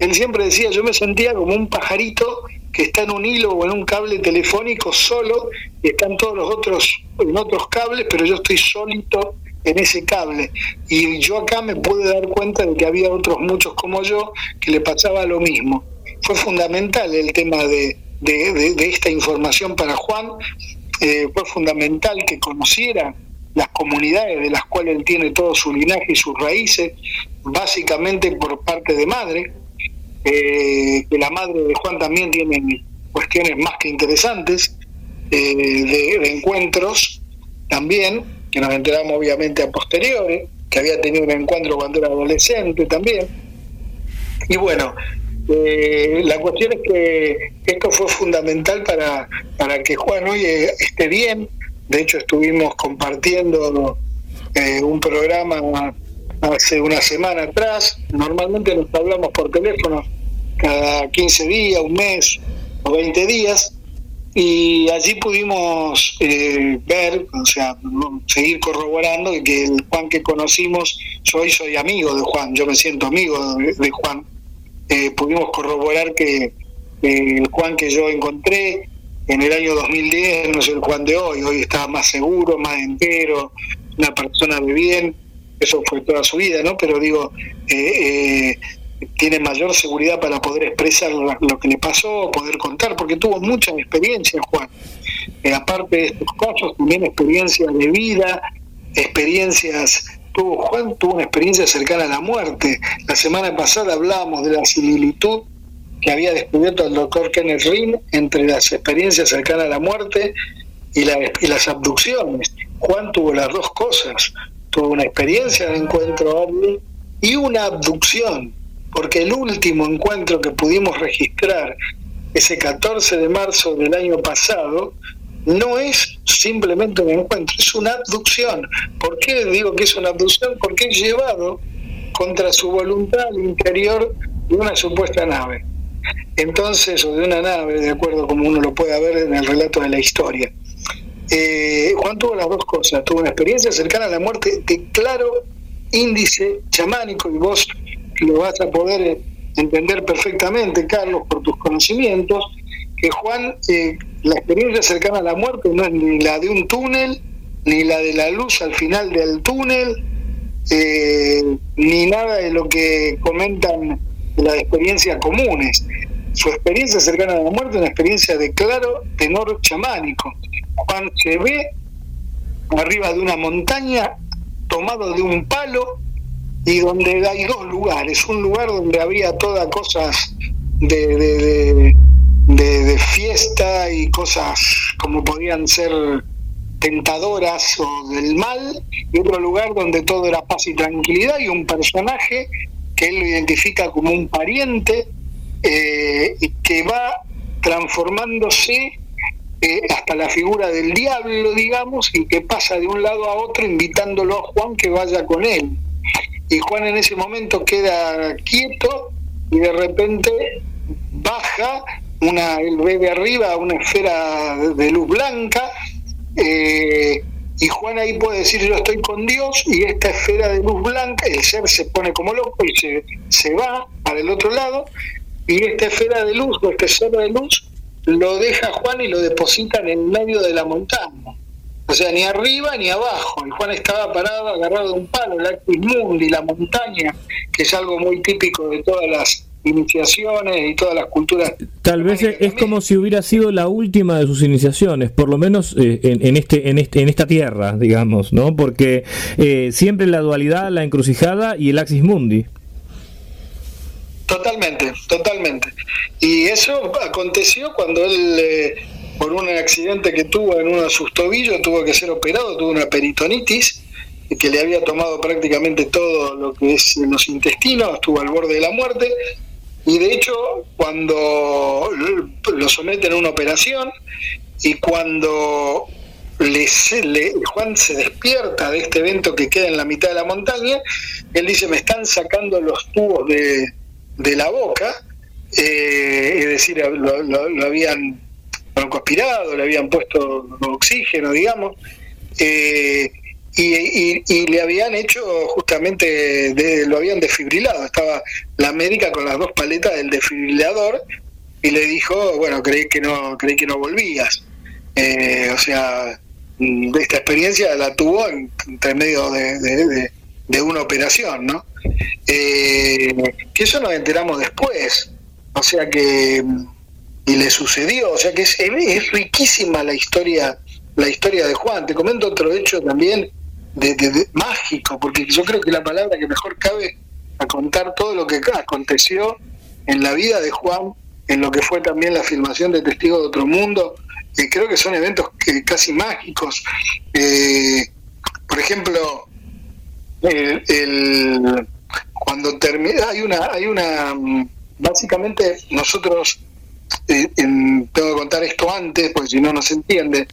él siempre decía, yo me sentía como un pajarito que está en un hilo o en un cable telefónico solo y están todos los otros en otros cables, pero yo estoy solito en ese cable. Y yo acá me pude dar cuenta de que había otros muchos como yo que le pasaba lo mismo. Fue fundamental el tema de, de, esta información para Juan, eh, fue fundamental que conociera las comunidades de las cuales él tiene todo su linaje y sus raíces, básicamente por parte de madre, eh, que la madre de Juan también tiene cuestiones más que interesantes, eh, de, encuentros también, que nos enteramos obviamente a posteriores, que había tenido un encuentro cuando era adolescente también. Y bueno, eh, la cuestión es que esto fue fundamental para, para que Juan hoy esté bien. De hecho, estuvimos compartiendo un programa hace una semana atrás. Normalmente nos hablamos por teléfono cada 15 días, un mes o 20 días. Y allí pudimos eh, ver, o sea, seguir corroborando que el Juan que conocimos, yo hoy soy amigo de Juan, yo me siento amigo de, Juan. Eh, pudimos corroborar que eh, el Juan que yo encontré en el año 2010 no es el Juan de hoy, hoy está más seguro, más entero, una persona de bien eso fue toda su vida, ¿no? Pero digo, eh, eh, tiene mayor seguridad para poder expresar lo, que le pasó, poder contar, porque tuvo mucha experiencia, Juan. Eh, aparte de estos casos, también experiencias de vida, experiencias tuvo Juan tuvo una experiencia cercana a la muerte. La semana pasada hablábamos de la similitud que había descubierto el doctor Kenneth Rin entre las experiencias cercanas a la muerte y, y las abducciones. Juan tuvo las dos cosas tuvo una experiencia de encuentro y una abducción, porque el último encuentro que pudimos registrar ese 14 de marzo del año pasado no es simplemente un encuentro, es una abducción. ¿Por qué digo que es una abducción? Porque es llevado contra su voluntad al interior de una supuesta nave. Entonces, o de una nave, de acuerdo como uno lo puede ver en el relato de la historia. Eh, Juan tuvo las dos cosas, tuvo una experiencia cercana a la muerte de claro índice chamánico y vos lo vas a poder entender perfectamente, Carlos, por tus conocimientos, que Juan, eh, la experiencia cercana a la muerte no es ni la de un túnel, ni la de la luz al final del túnel, eh, ni nada de lo que comentan las experiencias comunes. Su experiencia cercana a la muerte es una experiencia de claro tenor chamánico. Juan se ve arriba de una montaña, tomado de un palo, y donde hay dos lugares. Un lugar donde había todas cosas de, de, fiesta y cosas como podían ser tentadoras o del mal, y otro lugar donde todo era paz y tranquilidad, y un personaje que él lo identifica como un pariente eh, y que va transformándose eh, hasta la figura del diablo, digamos, y que pasa de un lado a otro invitándolo a Juan que vaya con él. Y Juan en ese momento queda quieto y de repente baja, una, él ve de arriba una esfera de luz blanca, eh, y Juan ahí puede decir yo estoy con Dios y esta esfera de luz blanca, el ser se pone como loco y se, se va para el otro lado, y esta esfera de luz o este ser de luz lo deja Juan y lo deposita en medio de la montaña. O sea, ni arriba ni abajo. Y Juan estaba parado, agarrado de un palo, el Actis la montaña, que es algo muy típico de todas las iniciaciones y todas las culturas. Tal vez es, como si hubiera sido la última de sus iniciaciones, por lo menos eh, en, este, en, este, en esta tierra, digamos, ¿no? Porque eh, siempre la dualidad, la encrucijada y el Axis Mundi. Totalmente, totalmente. Y eso aconteció cuando él, eh, por un accidente que tuvo en uno de sus tobillos, tuvo que ser operado, tuvo una peritonitis que le había tomado prácticamente todo lo que es los intestinos, estuvo al borde de la muerte. Y de hecho, cuando lo someten a una operación y cuando Juan se despierta de este evento que queda en la mitad de la montaña, él dice, me están sacando los tubos de, de la boca, eh, es decir, lo, habían conspirado, le habían puesto oxígeno, digamos, eh, y, le habían hecho justamente, lo habían desfibrilado, estaba la médica con las dos paletas del desfibrilador y le dijo, bueno, creí que no, creí que no volvías. Eh, o sea, esta experiencia la tuvo entre medio de, de una operación, ¿no? Eh, que eso nos enteramos después, o sea que y le sucedió, o sea que es, riquísima la historia, la historia de Juan. Te comento otro hecho también de, mágico, porque yo creo que la palabra que mejor cabe a contar todo lo que aconteció en la vida de Juan, en lo que fue también la filmación de Testigo de Otro Mundo, eh, creo que son eventos que, casi mágicos. Eh, por ejemplo, el, cuando termina, hay una, hay una, mm, básicamente nosotros eh, tengo que contar esto antes, porque si no, no se entiende.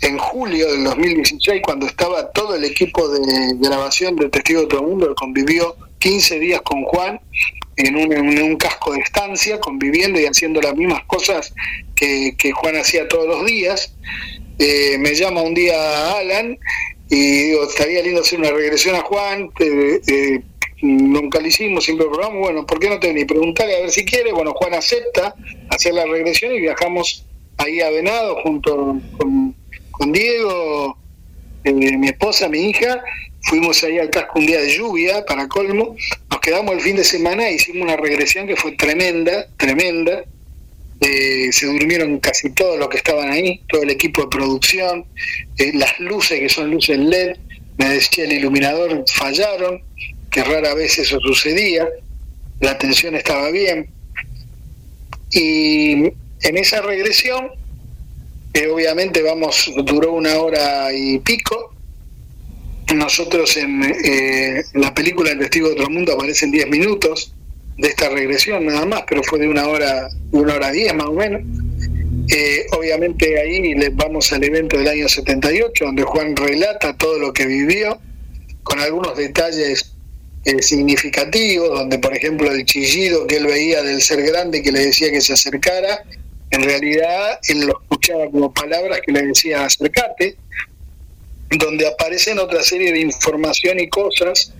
En julio del 2016, cuando estaba todo el equipo de grabación de Testigo de Todo el Mundo, convivió 15 días con Juan en un, en un, casco de estancia, conviviendo y haciendo las mismas cosas que, Juan hacía todos los días. Eh, me llama un día Alan y digo, estaría lindo hacer una regresión a Juan. Eh, nunca lo hicimos, siempre probamos, bueno, ¿por qué no te ni preguntarle a ver si quiere? Bueno, Juan acepta hacer la regresión y viajamos ahí a Venado junto con, Diego, eh, mi esposa, mi hija, fuimos ahí al casco un día de lluvia, para colmo, nos quedamos el fin de semana e hicimos una regresión que fue tremenda, tremenda, eh, se durmieron casi todos los que estaban ahí, todo el equipo de producción, eh, las luces que son luces LED, me decía el iluminador, fallaron, que rara vez eso sucedía, la atención estaba bien. Y en esa regresión, que obviamente vamos, duró una hora y pico, nosotros en, eh, la película El Testigo de Otro Mundo aparecen 10 minutos de esta regresión nada más, pero fue de una hora, una hora 10 más o menos. Eh, obviamente ahí les vamos al evento del año 78, donde Juan relata todo lo que vivió, con algunos detalles eh, significativo, donde por ejemplo el chillido que él veía del ser grande que le decía que se acercara, en realidad él lo escuchaba como palabras que le decían acercate, donde aparecen otra serie de información y cosas,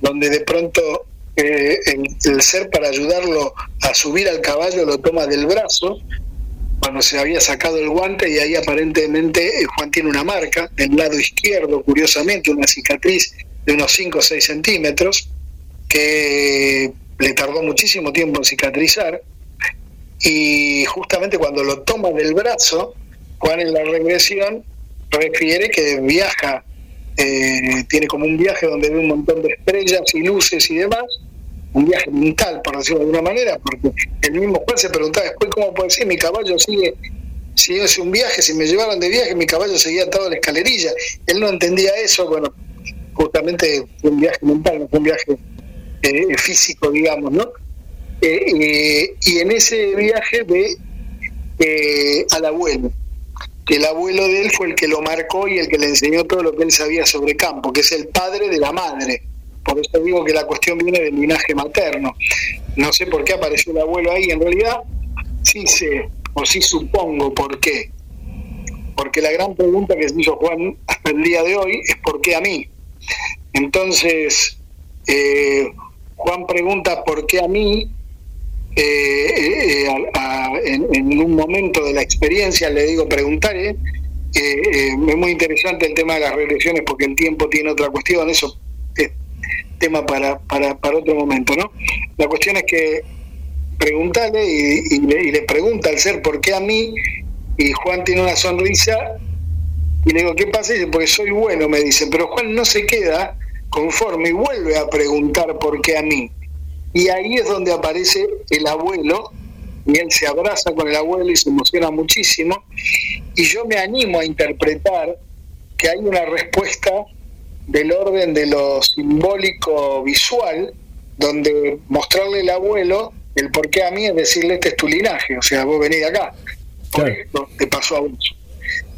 donde de pronto eh, el, ser para ayudarlo a subir al caballo lo toma del brazo, cuando se había sacado el guante y ahí aparentemente eh, Juan tiene una marca del lado izquierdo, curiosamente, una cicatriz de unos 5 o 6 centímetros, que le tardó muchísimo tiempo en cicatrizar, y justamente cuando lo toma del brazo, Juan en la regresión refiere que viaja, eh, tiene como un viaje donde ve un montón de estrellas y luces y demás, un viaje mental, por decirlo de alguna manera, porque el mismo Juan se preguntaba después cómo puede ser, mi caballo sigue, si es un viaje, si me llevaron de viaje, mi caballo seguía atado a la escalerilla. Él no entendía eso, bueno, justamente fue un viaje mental, no fue un viaje eh, físico, digamos, ¿no? Eh, eh, y en ese viaje ve al abuelo, que el abuelo de él fue el que lo marcó y el que le enseñó todo lo que él sabía sobre campo, que es el padre de la madre. Por eso digo que la cuestión viene del linaje materno. No sé por qué apareció el abuelo ahí, en realidad sí sé, o sí supongo por qué. Porque la gran pregunta que se hizo Juan hasta el día de hoy es ¿por qué a mí? Entonces, eh, Juan pregunta por qué a mí, eh, eh, en, un momento de la experiencia le digo preguntaré, es muy interesante el tema de las regresiones porque el tiempo tiene otra cuestión, eso es tema para, para, para otro momento, ¿no? La cuestión es que preguntarle y, le, y le pregunta al ser por qué a mí, y Juan tiene una sonrisa y le digo, ¿qué pasa? Y dice, porque soy bueno, me dicen. Pero Juan no se queda conforme y vuelve a preguntar por qué a mí. Y ahí es donde aparece el abuelo, y él se abraza con el abuelo y se emociona muchísimo. Y yo me animo a interpretar que hay una respuesta del orden de lo simbólico visual, donde mostrarle al abuelo el por qué a mí es decirle este es tu linaje, o sea, vos venís de acá, por esto te pasó a vos.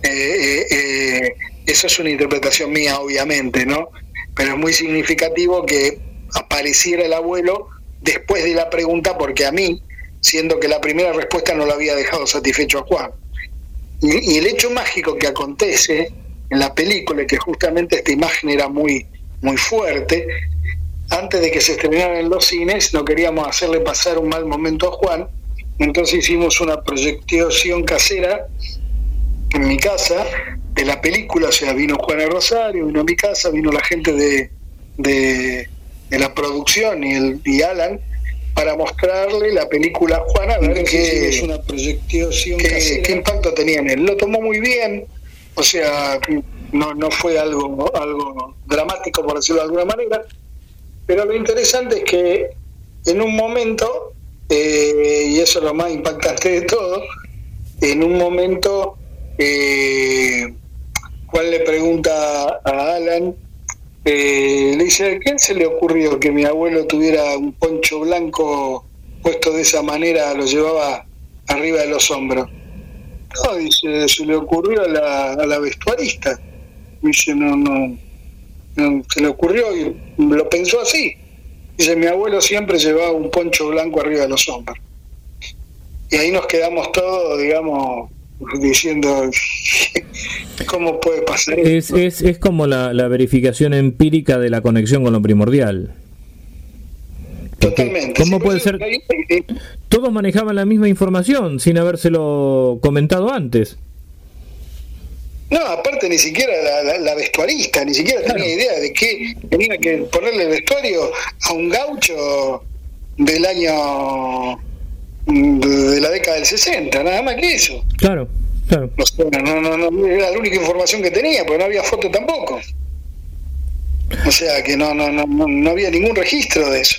Eh, eh, eh, eso es una interpretación mía, obviamente, ¿no? Pero es muy significativo que apareciera el abuelo después de la pregunta, porque a mí, siendo que la primera respuesta no lo había dejado satisfecho a Juan. Y, el hecho mágico que acontece en la película, que justamente esta imagen era muy, muy fuerte, antes de que se estrenaran en los cines, no queríamos hacerle pasar un mal momento a Juan, entonces hicimos una proyección casera en mi casa de la película, o sea, vino Juana Rosario, vino a mi casa, vino la gente de, de, la producción y, el, y Alan para mostrarle la película a Juana, a ver qué, es una proyección qué, qué impacto tenía en él. Lo tomó muy bien, o sea, no, no fue algo, algo dramático, por decirlo de alguna manera, pero lo interesante es que en un momento, eh, y eso es lo más impactante de todo, en un momento eh, Juan le pregunta a Alan, eh, le dice, ¿a quién se le ocurrió que mi abuelo tuviera un poncho blanco puesto de esa manera, lo llevaba arriba de los hombros? No, dice, se le ocurrió a la, a la vestuarista. Dice, no, no, no, se le ocurrió y lo pensó así. Dice, mi abuelo siempre llevaba un poncho blanco arriba de los hombros. Y ahí nos quedamos todos, digamos, diciendo, ¿cómo puede pasar es, Es, es como la, la verificación empírica de la conexión con lo primordial. Totalmente. ¿Cómo puede ser? Todos manejaban la misma información sin habérselo comentado antes. No, aparte ni siquiera la, vestuarista, ni siquiera tenía idea de que tenía que ponerle el vestuario a un gaucho del año de la década del 60, nada más que eso. Claro, claro. No, no, no, era la única información que tenía, porque no había foto tampoco. O sea que no, no, no, no había ningún registro de eso.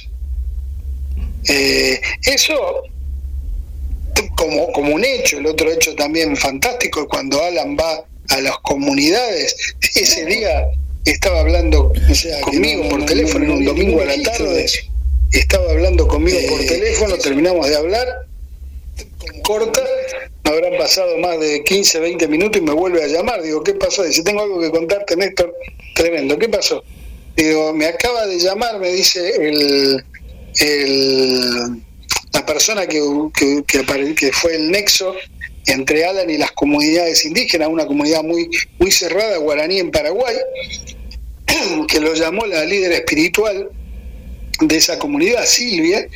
Eh, eso como, como un hecho, el otro hecho también fantástico, cuando Alan va a las comunidades. Ese día estaba hablando conmigo por teléfono en un domingo a la tarde. Estaba hablando conmigo por teléfono, terminamos de hablar. Corta, habrán pasado más de 15, 20 minutos y me vuelve a llamar. Digo, ¿qué pasó? Dice, tengo algo que contarte, Néstor. Tremendo, ¿qué pasó? Digo, me acaba de llamar, me dice el, el la persona que, que fue el nexo entre Alan y las comunidades indígenas, una comunidad muy, muy cerrada, guaraní en Paraguay, que lo llamó la líder espiritual de esa comunidad, Silvia,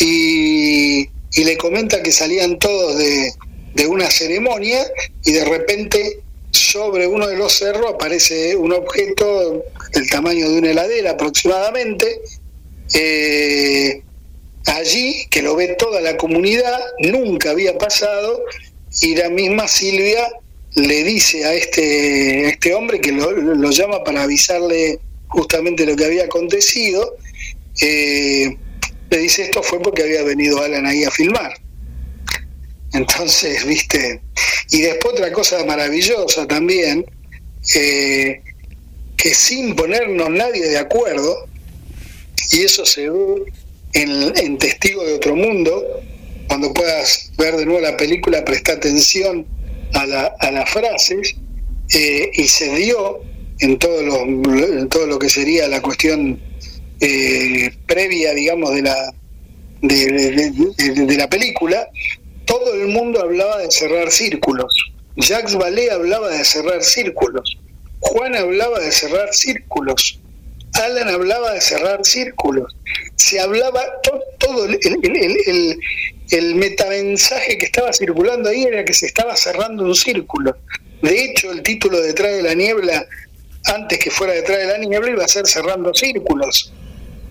y, le comenta que salían todos de, de una ceremonia y de repente sobre uno de los cerros aparece un objeto del tamaño de una heladera aproximadamente, eh, allí, que lo ve toda la comunidad, nunca había pasado, y la misma Silvia le dice a este, este hombre que lo, llama para avisarle justamente lo que había acontecido, eh, le dice esto fue porque había venido Alan ahí a filmar. Entonces, viste, y después otra cosa maravillosa también, eh, que sin ponernos nadie de acuerdo, y eso se ve en, Testigo de Otro Mundo, cuando puedas ver de nuevo la película, presta atención a, la, a las frases eh, y se dio en todo lo, en todo lo que sería la cuestión eh, previa, digamos, de la, de, la película, todo el mundo hablaba de cerrar círculos. Jacques Vallée hablaba de cerrar círculos. Juan hablaba de cerrar círculos. Alan hablaba de cerrar círculos. Se hablaba todo, el, el, el metamensaje que estaba circulando ahí era que se estaba cerrando un círculo. De hecho, el título Detrás de la niebla, antes que fuera Detrás de la niebla, iba a ser Cerrando círculos,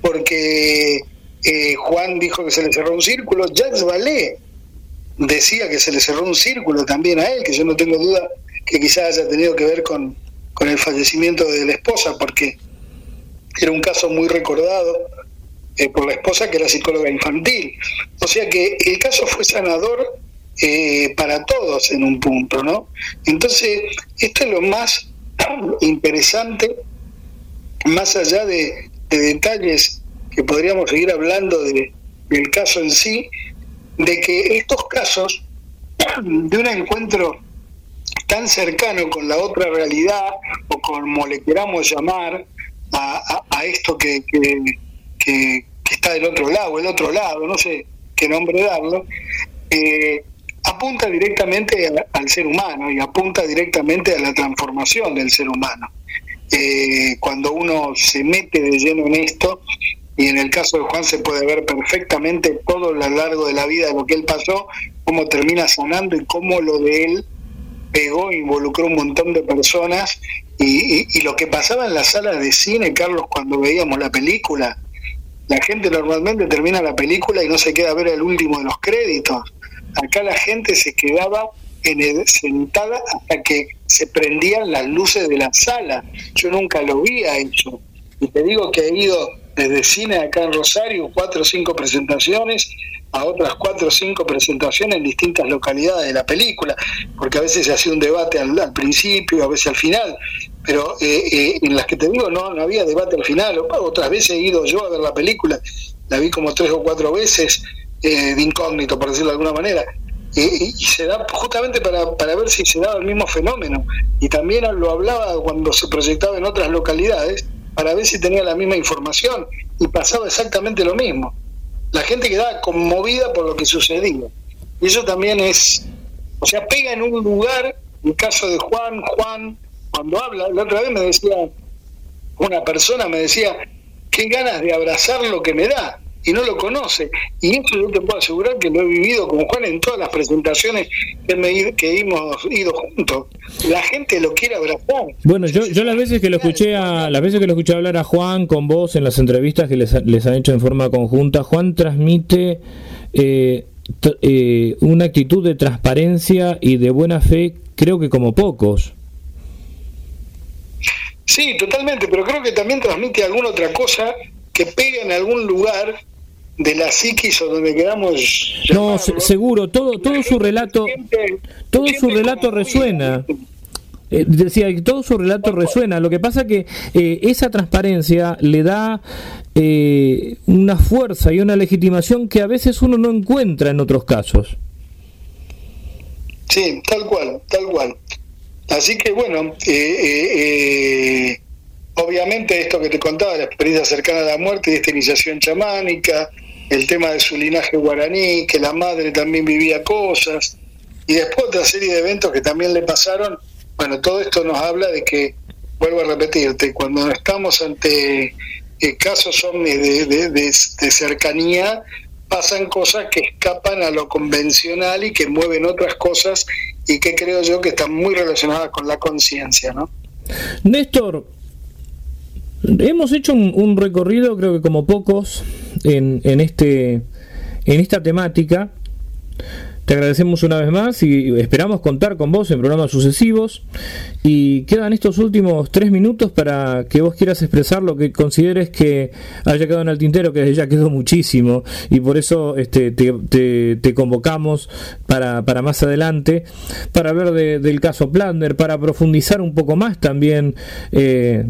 porque eh, Juan dijo que se le cerró un círculo, Jacques Vallée decía que se le cerró un círculo también a él, que yo no tengo duda que quizás haya tenido que ver con, con el fallecimiento de la esposa, porque era un caso muy recordado eh, por la esposa que era psicóloga infantil. O sea que el caso fue sanador eh, para todos en un punto, ¿no? Entonces, esto es lo más interesante, más allá de, detalles que podríamos seguir hablando de, del caso en sí, de que estos casos de un encuentro tan cercano con la otra realidad, o como le queramos llamar, a, a, esto que, que, está del otro lado, el otro lado, no sé qué nombre darlo, eh, apunta directamente al ser humano y apunta directamente a la transformación del ser humano. Eh, cuando uno se mete de lleno en esto, y en el caso de Juan se puede ver perfectamente todo a lo largo de la vida de lo que él pasó, cómo termina sanando y cómo lo de él pegó, involucró un montón de personas y, lo que pasaba en las salas de cine, Carlos, cuando veíamos la película, la gente normalmente termina la película y no se queda a ver el último de los créditos. Acá la gente se quedaba en sentada hasta que se prendían las luces de la sala. Yo nunca lo vi a eso. Y te digo que he ido desde cine acá en Rosario, cuatro o cinco presentaciones, a otras cuatro o cinco presentaciones en distintas localidades de la película, porque a veces se hacía un debate al, principio, a veces al final, pero eh, eh, en las que te digo no, no había debate al final, otras veces he ido yo a ver la película, la vi como tres o cuatro veces eh, de incógnito, por decirlo de alguna manera, y se da justamente para, para ver si se daba el mismo fenómeno, y también lo hablaba cuando se proyectaba en otras localidades, para ver si tenía la misma información, y pasaba exactamente lo mismo. La gente quedaba conmovida por lo que sucedía. Y eso también es, o sea, pega en un lugar, en el caso de Juan, Juan, cuando habla, la otra vez me decía, una persona me decía, qué ganas de abrazar lo que me da y no lo conoce. Y eso yo te puedo asegurar que lo he vivido con Juan en todas las presentaciones que, me, que hemos ido juntos. La gente lo quiere abrazar. Bueno, yo, yo las veces que lo escuché a, las veces que lo escuché hablar a Juan con vos en las entrevistas que les, les han hecho en forma conjunta, Juan transmite eh, eh, una actitud de transparencia y de buena fe, creo que como pocos. Sí, totalmente, pero creo que también transmite alguna otra cosa que pega en algún lugar de la psiquis o donde quedamos no seguro todo todo su relato todo su relato resuena. eh, decía que todo su relato resuena. Lo que pasa que eh, esa transparencia le da eh, una fuerza y una legitimación que a veces uno no encuentra en otros casos. Sí tal cual tal cual. Así que bueno obviamente esto que te contaba la experiencia cercana a la muerte y esta iniciación chamánica el tema de su linaje guaraní, que la madre también vivía cosas, y después otra serie de eventos que también le pasaron. Bueno, todo esto nos habla de que, vuelvo a repetirte, cuando estamos ante eh, casos ovnis de, cercanía, pasan cosas que escapan a lo convencional y que mueven otras cosas y que creo yo que están muy relacionadas con la conciencia, ¿no? Néstor, hemos hecho un, recorrido, creo que como pocos, en, este, en esta temática. Te agradecemos una vez más y esperamos contar con vos en programas sucesivos. Y quedan estos últimos tres minutos para que vos quieras expresar lo que consideres que haya quedado en el tintero, que ya quedó muchísimo. Y por eso este, te, convocamos para, para, más adelante, para hablar del caso Plander, para profundizar un poco más también. Eh,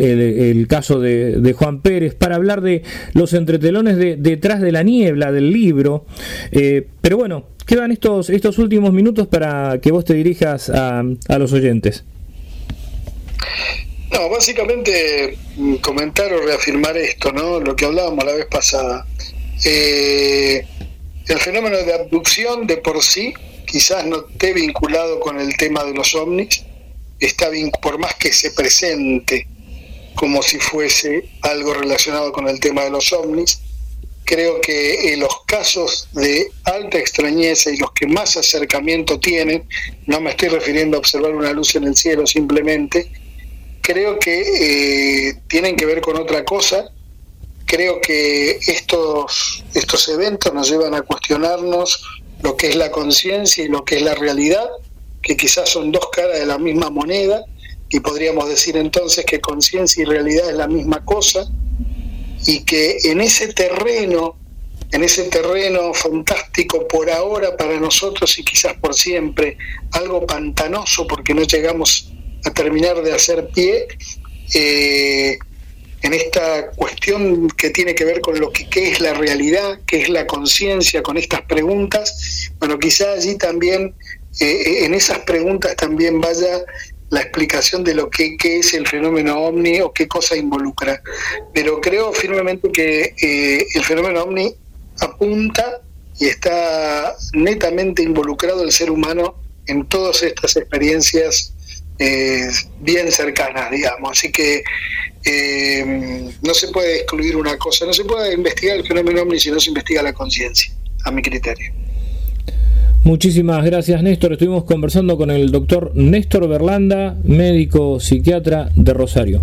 el, caso de, Juan Pérez, para hablar de los entretelones de, detrás de la niebla del libro. Eh, pero bueno, quedan estos, estos últimos minutos para que vos te dirijas a, los oyentes. No, básicamente mm, comentar o reafirmar esto, ¿no? Lo que hablábamos la vez pasada. Eh, el fenómeno de abducción de por sí quizás no esté vinculado con el tema de los ovnis, está por más que se presente como si fuese algo relacionado con el tema de los ovnis. Creo que en los casos de alta extrañeza y los que más acercamiento tienen, no me estoy refiriendo a observar una luz en el cielo simplemente, creo que eh, tienen que ver con otra cosa. Creo que estos, estos eventos nos llevan a cuestionarnos lo que es la conciencia y lo que es la realidad, que quizás son dos caras de la misma moneda y podríamos decir entonces que conciencia y realidad es la misma cosa y que en ese terreno, en ese terreno fantástico por ahora para nosotros y quizás por siempre, algo pantanoso porque no llegamos a terminar de hacer pie, eh, en esta cuestión que tiene que ver con lo que qué es la realidad, qué es la conciencia, con estas preguntas, bueno, quizás allí también, eh, en esas preguntas también vaya la explicación de lo que, es el fenómeno ovni o qué cosa involucra. Pero creo firmemente que eh, el fenómeno ovni apunta y está netamente involucrado el ser humano en todas estas experiencias eh, bien cercanas, digamos. Así que eh, no se puede excluir una cosa, no se puede investigar el fenómeno ovni si no se investiga la conciencia, a mi criterio. Muchísimas gracias Néstor. Estuvimos conversando con el doctor Néstor Berlanda, médico psiquiatra de Rosario.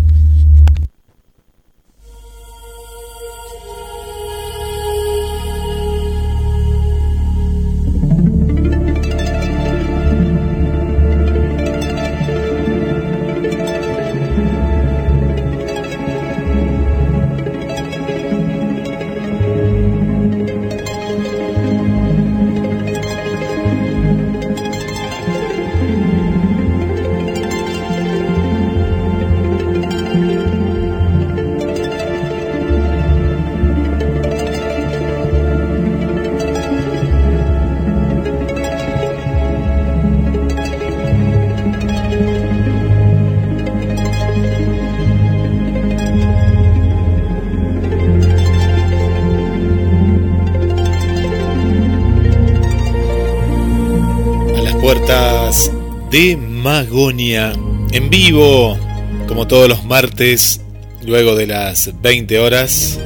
Magonia en vivo, como todos los martes, luego de las 20 horas.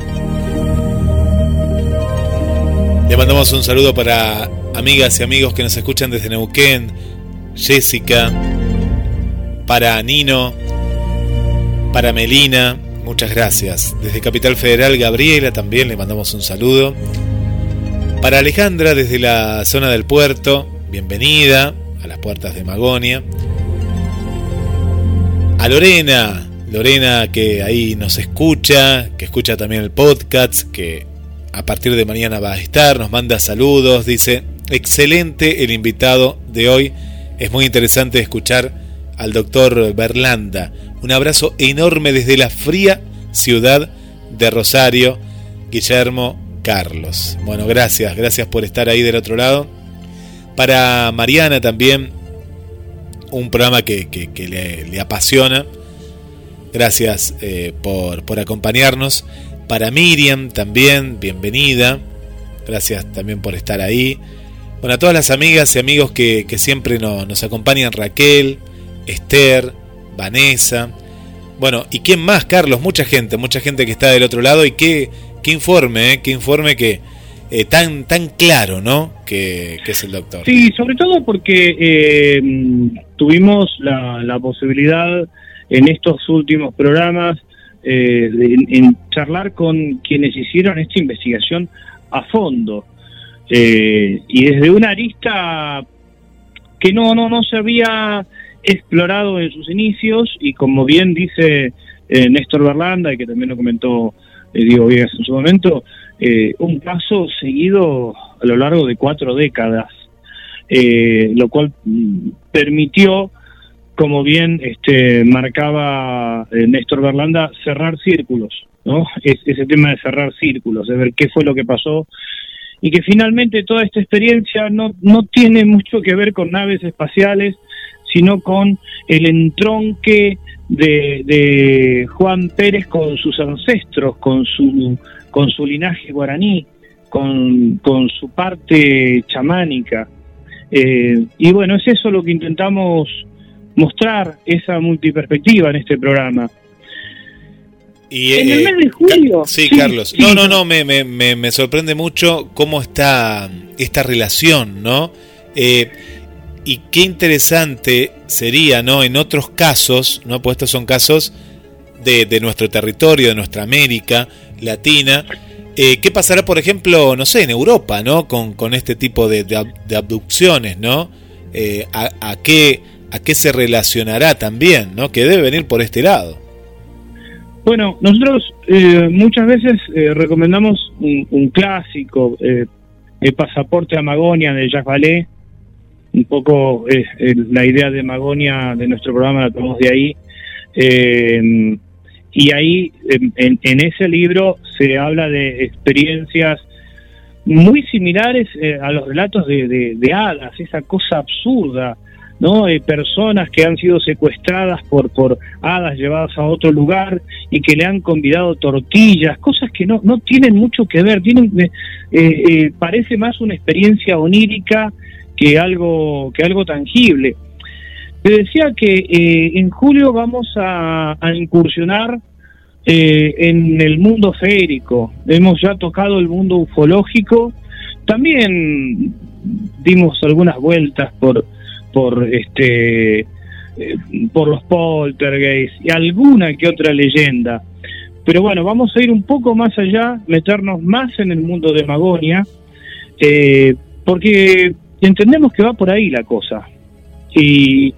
Le mandamos un saludo para amigas y amigos que nos escuchan desde Neuquén, Jessica, para Nino, para Melina, muchas gracias. Desde Capital Federal, Gabriela también le mandamos un saludo. Para Alejandra desde la zona del puerto, bienvenida a las puertas de Magonia. A Lorena, Lorena que ahí nos escucha, que escucha también el podcast, que a partir de mañana va a estar, nos manda saludos, dice, excelente el invitado de hoy, es muy interesante escuchar al doctor Berlanda. Un abrazo enorme desde la fría ciudad de Rosario, Guillermo Carlos. Bueno, gracias, gracias por estar ahí del otro lado. Para Mariana también, un programa que, le, apasiona. Gracias eh, por, por, acompañarnos. Para Miriam también, bienvenida. Gracias también por estar ahí. Bueno, a todas las amigas y amigos que, siempre nos acompañan, Raquel, Esther, Vanessa. Bueno, ¿y quién más, Carlos? Mucha gente, mucha gente que está del otro lado y qué, informe, eh, qué informe que eh, tan, tan claro, ¿no? Que, es el doctor. Sí, sobre todo porque tuvimos la, posibilidad en estos últimos programas de, en charlar con quienes hicieron esta investigación a fondo. Y desde una arista que no, no, no se había explorado en sus inicios y como bien dice eh, Néstor Berlanda y que también lo comentó eh, Diego Viegas en su momento, eh, un paso seguido a lo largo de cuatro décadas, lo cual mm, permitió, como bien este, marcaba Néstor Berlanda, cerrar círculos, ¿no? ese tema de cerrar círculos, de ver qué fue lo que pasó y que finalmente toda esta experiencia no, no tiene mucho que ver con naves espaciales, sino con el entronque de, Juan Pérez con sus ancestros, con su, con su linaje guaraní, con, su parte chamánica. Eh, y bueno, es eso lo que intentamos mostrar, esa multiperspectiva en este programa. Y, en el eh, mes de julio. Sí, Carlos. No, no, no, me, me, me, sorprende mucho cómo está esta relación, ¿no? Eh, y qué interesante sería, ¿no? En otros casos, ¿no? Pues estos son casos de, de nuestro territorio, de nuestra América Latina. Eh, ¿Qué pasará, por ejemplo, no sé, en Europa, ¿no? Con, este tipo de, abducciones, ¿no? Eh, a, qué, ¿A qué se relacionará también, ¿no? Que debe venir por este lado. Bueno, nosotros eh, muchas veces recomendamos un, clásico, el pasaporte a Magonia de Jacques Vallée, un poco la idea de Magonia de nuestro programa la tomamos de ahí. Eh, y ahí, en, ese libro, se habla de experiencias muy similares eh, a los relatos de, de, hadas, esa cosa absurda, ¿no? Eh, personas que han sido secuestradas por, por hadas llevadas a otro lugar y que le han convidado tortillas, cosas que no, no tienen mucho que ver, tienen, parece más una experiencia onírica que algo, que algo tangible. Te decía que eh, en julio vamos a, incursionar eh, en el mundo férico. Hemos ya tocado el mundo ufológico. También dimos algunas vueltas por, por este eh, por los poltergeists y alguna que otra leyenda. Pero bueno, vamos a ir un poco más allá, meternos más en el mundo de Magonia, porque y entendemos que va por ahí la cosa. Y,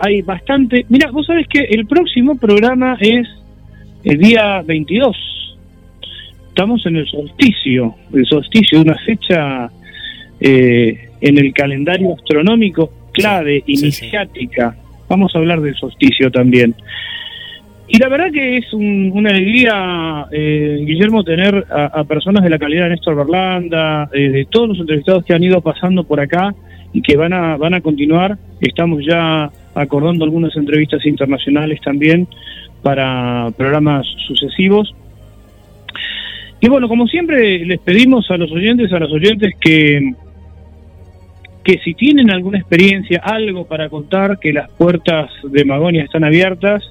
hay bastante... Mira, vos sabés que el próximo programa es el día 22. Estamos en el solsticio, el solsticio, una fecha eh, en el calendario astronómico clave, iniciática. Vamos a hablar del solsticio también. Y la verdad que es una alegría, eh, Guillermo, tener a, personas de la calidad de Néstor Berlanda, eh, de todos los entrevistados que han ido pasando por acá y que van a, van a continuar. Estamos ya acordando algunas entrevistas internacionales también para programas sucesivos. Y bueno, como siempre, les pedimos a los oyentes, a los oyentes que, que si tienen alguna experiencia, algo para contar, que las puertas de Magonia están abiertas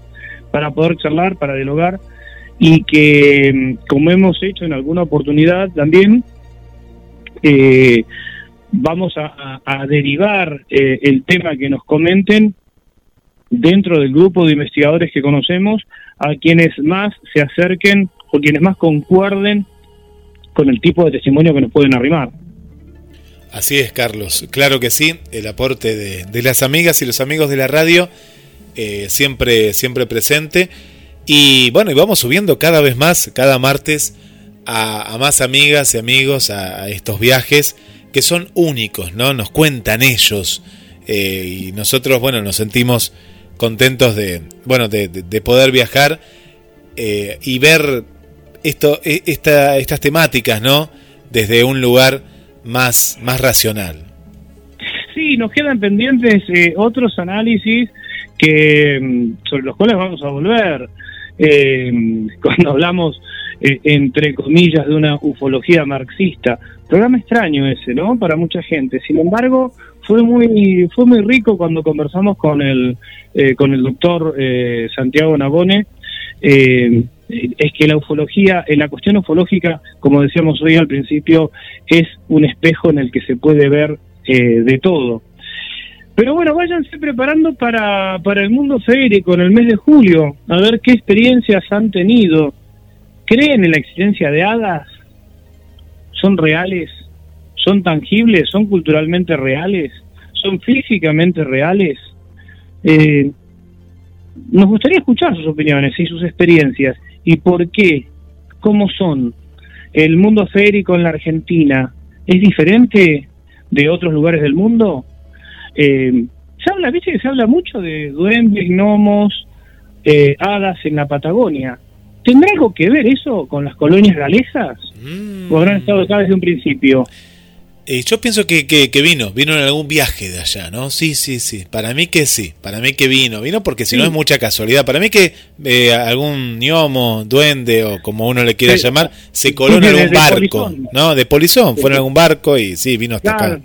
para poder charlar, para dialogar y que, como hemos hecho en alguna oportunidad también, eh, vamos a, derivar eh, el tema que nos comenten dentro del grupo de investigadores que conocemos a quienes más se acerquen o quienes más concuerden con el tipo de testimonio que nos pueden arrimar. Así es, Carlos. Claro que sí, el aporte de, las amigas y los amigos de la radio eh, siempre, siempre presente. Y bueno, y vamos subiendo cada vez más, cada martes, a, más amigas y amigos a, estos viajes que son únicos, ¿no? Nos cuentan ellos. Eh, y nosotros, bueno, nos sentimos contentos de, bueno, de, poder viajar eh, y ver esto, e, esta, estas temáticas, ¿no? Desde un lugar más, más racional. Sí, nos quedan pendientes eh, otros análisis que mm, sobre los cuales vamos a volver. Eh, cuando hablamos, entre comillas, de una ufología marxista. Programa extraño ese, ¿no? Para mucha gente. Sin embargo, fue muy fue muy rico cuando conversamos con el con el doctor Santiago Nabone eh, es que la ufología, en la cuestión ufológica, como decíamos hoy al principio, es un espejo en el que se puede ver eh, de todo. Pero bueno, váyanse preparando para, para el mundo férico en el mes de julio, a ver qué experiencias han tenido. ¿Creen en la existencia de hadas? ¿Son reales? ¿Son tangibles? ¿Son culturalmente reales? ¿Son físicamente reales? Eh, nos gustaría escuchar sus opiniones y sus experiencias y por qué, cómo son. ¿El mundo férico en la Argentina es diferente de otros lugares del mundo? Eh, se habla, viste que se habla mucho de duendes, gnomos, eh, hadas en la Patagonia. ¿Tendrá algo que ver eso con las colonias galesas? Mm. ¿O habrán estado acá desde un principio? Eh, yo pienso que, que, vino, vino en algún viaje de allá, ¿no? Sí, sí, sí. Para mí que sí, para mí que vino, vino porque si no es mucha casualidad. Para mí que eh, algún gnomo, duende o como uno le quiera llamar, se coló en algún barco, ¿no? De polizón, fue en algún barco y sí, vino hasta acá.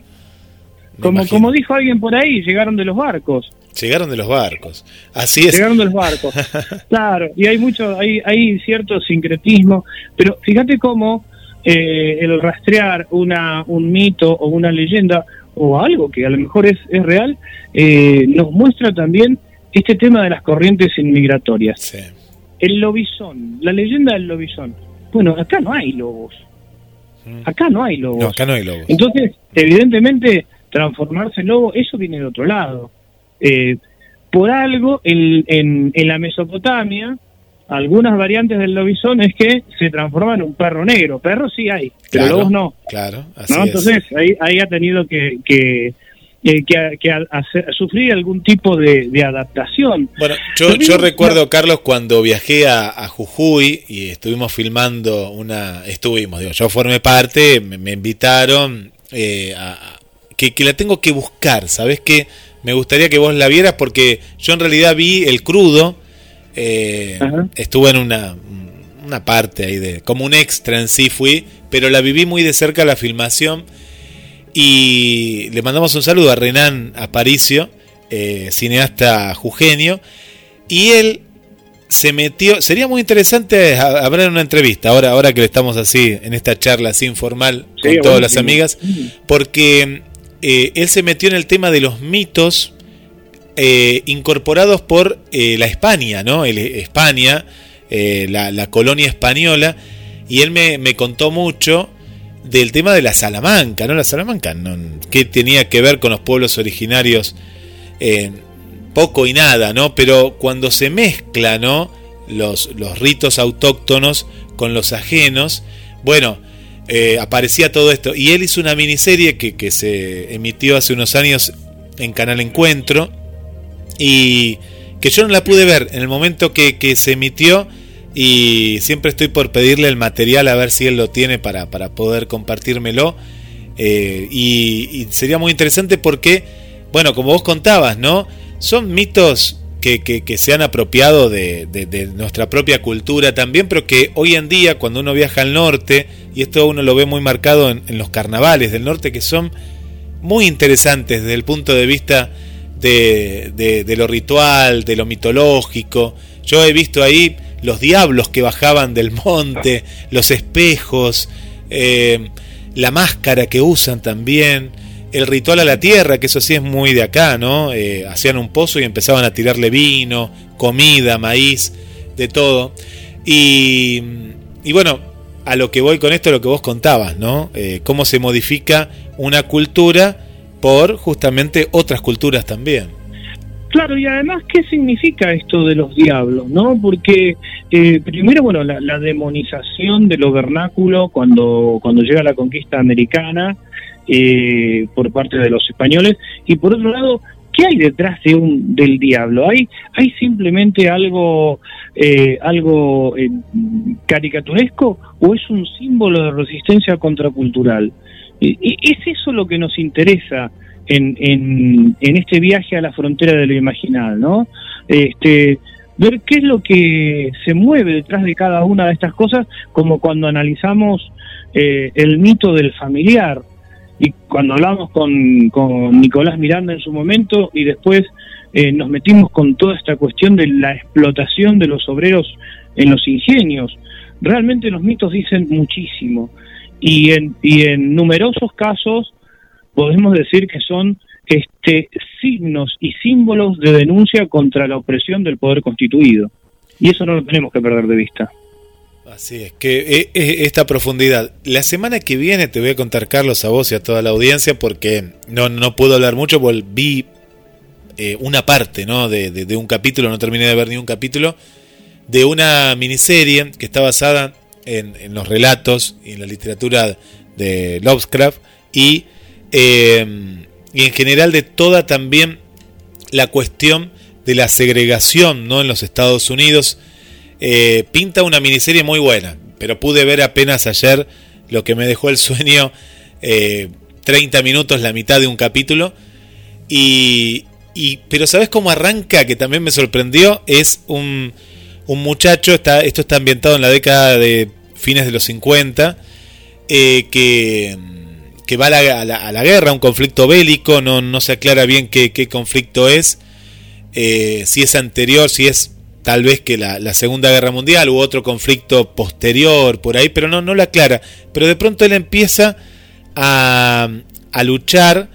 Como, como dijo alguien por ahí, llegaron de los barcos. Llegaron de los barcos, así es. Llegaron de los barcos, claro, y hay mucho, hay, hay cierto sincretismo, pero fíjate cómo eh, el rastrear una, un mito o una leyenda o algo que a lo mejor es, es real, eh, nos muestra también este tema de las corrientes inmigratorias. El lobizón, la leyenda del lobizón. Bueno, acá no hay lobos. Mm. Acá no hay lobos. acá no hay lobos. Entonces, evidentemente, transformarse en lobo, eso viene de otro lado. Eh, por algo, en, en, en la Mesopotamia, algunas variantes del lobizón es que se transforma en un perro negro. Perros sí hay, pero lobos no. Claro, así Entonces ahí, ahí, ha tenido que, que, eh, que, sufrir algún tipo de, adaptación. Bueno, yo, yo recuerdo, Carlos, cuando viajé a, Jujuy y estuvimos filmando una... Estuvimos, digo, yo formé parte, me, invitaron eh, a... Que, que la tengo que buscar, ¿sabes qué? Me gustaría que vos la vieras porque yo en realidad vi el crudo eh, estuve en una, una parte ahí de. como un extra en sí fui, pero la viví muy de cerca la filmación. Y le mandamos un saludo a Renan Aparicio, eh, cineasta jugenio. Y él se metió. Sería muy interesante hablar en una entrevista, ahora, ahora que le estamos así, en esta charla así informal con todas las amigas, porque eh, él se metió en el tema de los mitos eh, incorporados por eh, la España, ¿no? El, España, eh, la, colonia española, y él me, contó mucho del tema de la Salamanca, ¿no? La Salamanca, que tenía que ver con los pueblos originarios? poco y nada, ¿no? Pero cuando se mezcla, ¿no? Los, ritos autóctonos con los ajenos, bueno, aparecía todo esto. Y él hizo una miniserie que se emitió hace unos años en Canal Encuentro, y que yo no la pude ver en el momento que, se emitió y siempre estoy por pedirle el material a ver si él lo tiene para, para poder compartírmelo. Eh, y, sería muy interesante porque, bueno, como vos contabas, ¿no? Son mitos que, que, se han apropiado de, de, nuestra propia cultura también, pero que hoy en día cuando uno viaja al norte, y esto uno lo ve muy marcado en los carnavales del norte, que son muy interesantes desde el punto de vista de, de, lo ritual, de lo mitológico. Yo he visto ahí los diablos que bajaban del monte, los espejos, eh, la máscara que usan también, el ritual a la tierra, que eso sí es muy de acá, ¿no? Eh, hacían un pozo y empezaban a tirarle vino, comida, maíz, de todo. Y, y bueno, a lo que voy con esto, lo que vos contabas, ¿no? Eh, cómo se modifica una cultura por justamente otras culturas también. Claro, y además, ¿qué significa esto de los diablos? no Porque eh, primero, bueno, la, demonización de lo vernáculo cuando, cuando llega la conquista americana eh, por parte de los españoles, y por otro lado, ¿qué hay detrás de un, del diablo? ¿Hay, hay simplemente algo, eh, algo caricaturesco o es un símbolo de resistencia contracultural? ¿Es eso lo que nos interesa en, en, este viaje a la frontera de lo imaginal, ¿no? Este, ver qué es lo que se mueve detrás de cada una de estas cosas, como cuando analizamos eh, el mito del familiar, y cuando hablamos con, con, Nicolás Miranda en su momento, y después eh, nos metimos con toda esta cuestión de la explotación de los obreros en los ingenios. Realmente los mitos dicen muchísimo y en, y en numerosos casos podemos decir que son este, signos y símbolos de denuncia contra la opresión del poder constituido. Y eso no lo tenemos que perder de vista. Así es, que eh, eh, esta profundidad. La semana que viene te voy a contar, Carlos, a vos y a toda la audiencia, porque no, no puedo hablar mucho, volví eh, una parte ¿no? De, de, un capítulo, no terminé de ver ni un capítulo, de una miniserie que está basada en, los relatos y en la literatura de Lovecraft y, eh, y en general de toda también la cuestión de la segregación ¿no? en los Estados Unidos. Eh, pinta una miniserie muy buena, pero pude ver apenas ayer lo que me dejó el sueño, 30 eh, minutos, la mitad de un capítulo. Y, y, pero ¿sabes cómo arranca? Que también me sorprendió. Es un, un muchacho, está, esto está ambientado en la década de fines de los 50, eh, que, va a la, a, la, guerra, un conflicto bélico, no, no se aclara bien qué, qué conflicto es, eh, si es anterior, si es tal vez que la, la, Segunda Guerra Mundial u otro conflicto posterior por ahí, pero no, no lo aclara. Pero de pronto él empieza a, a luchar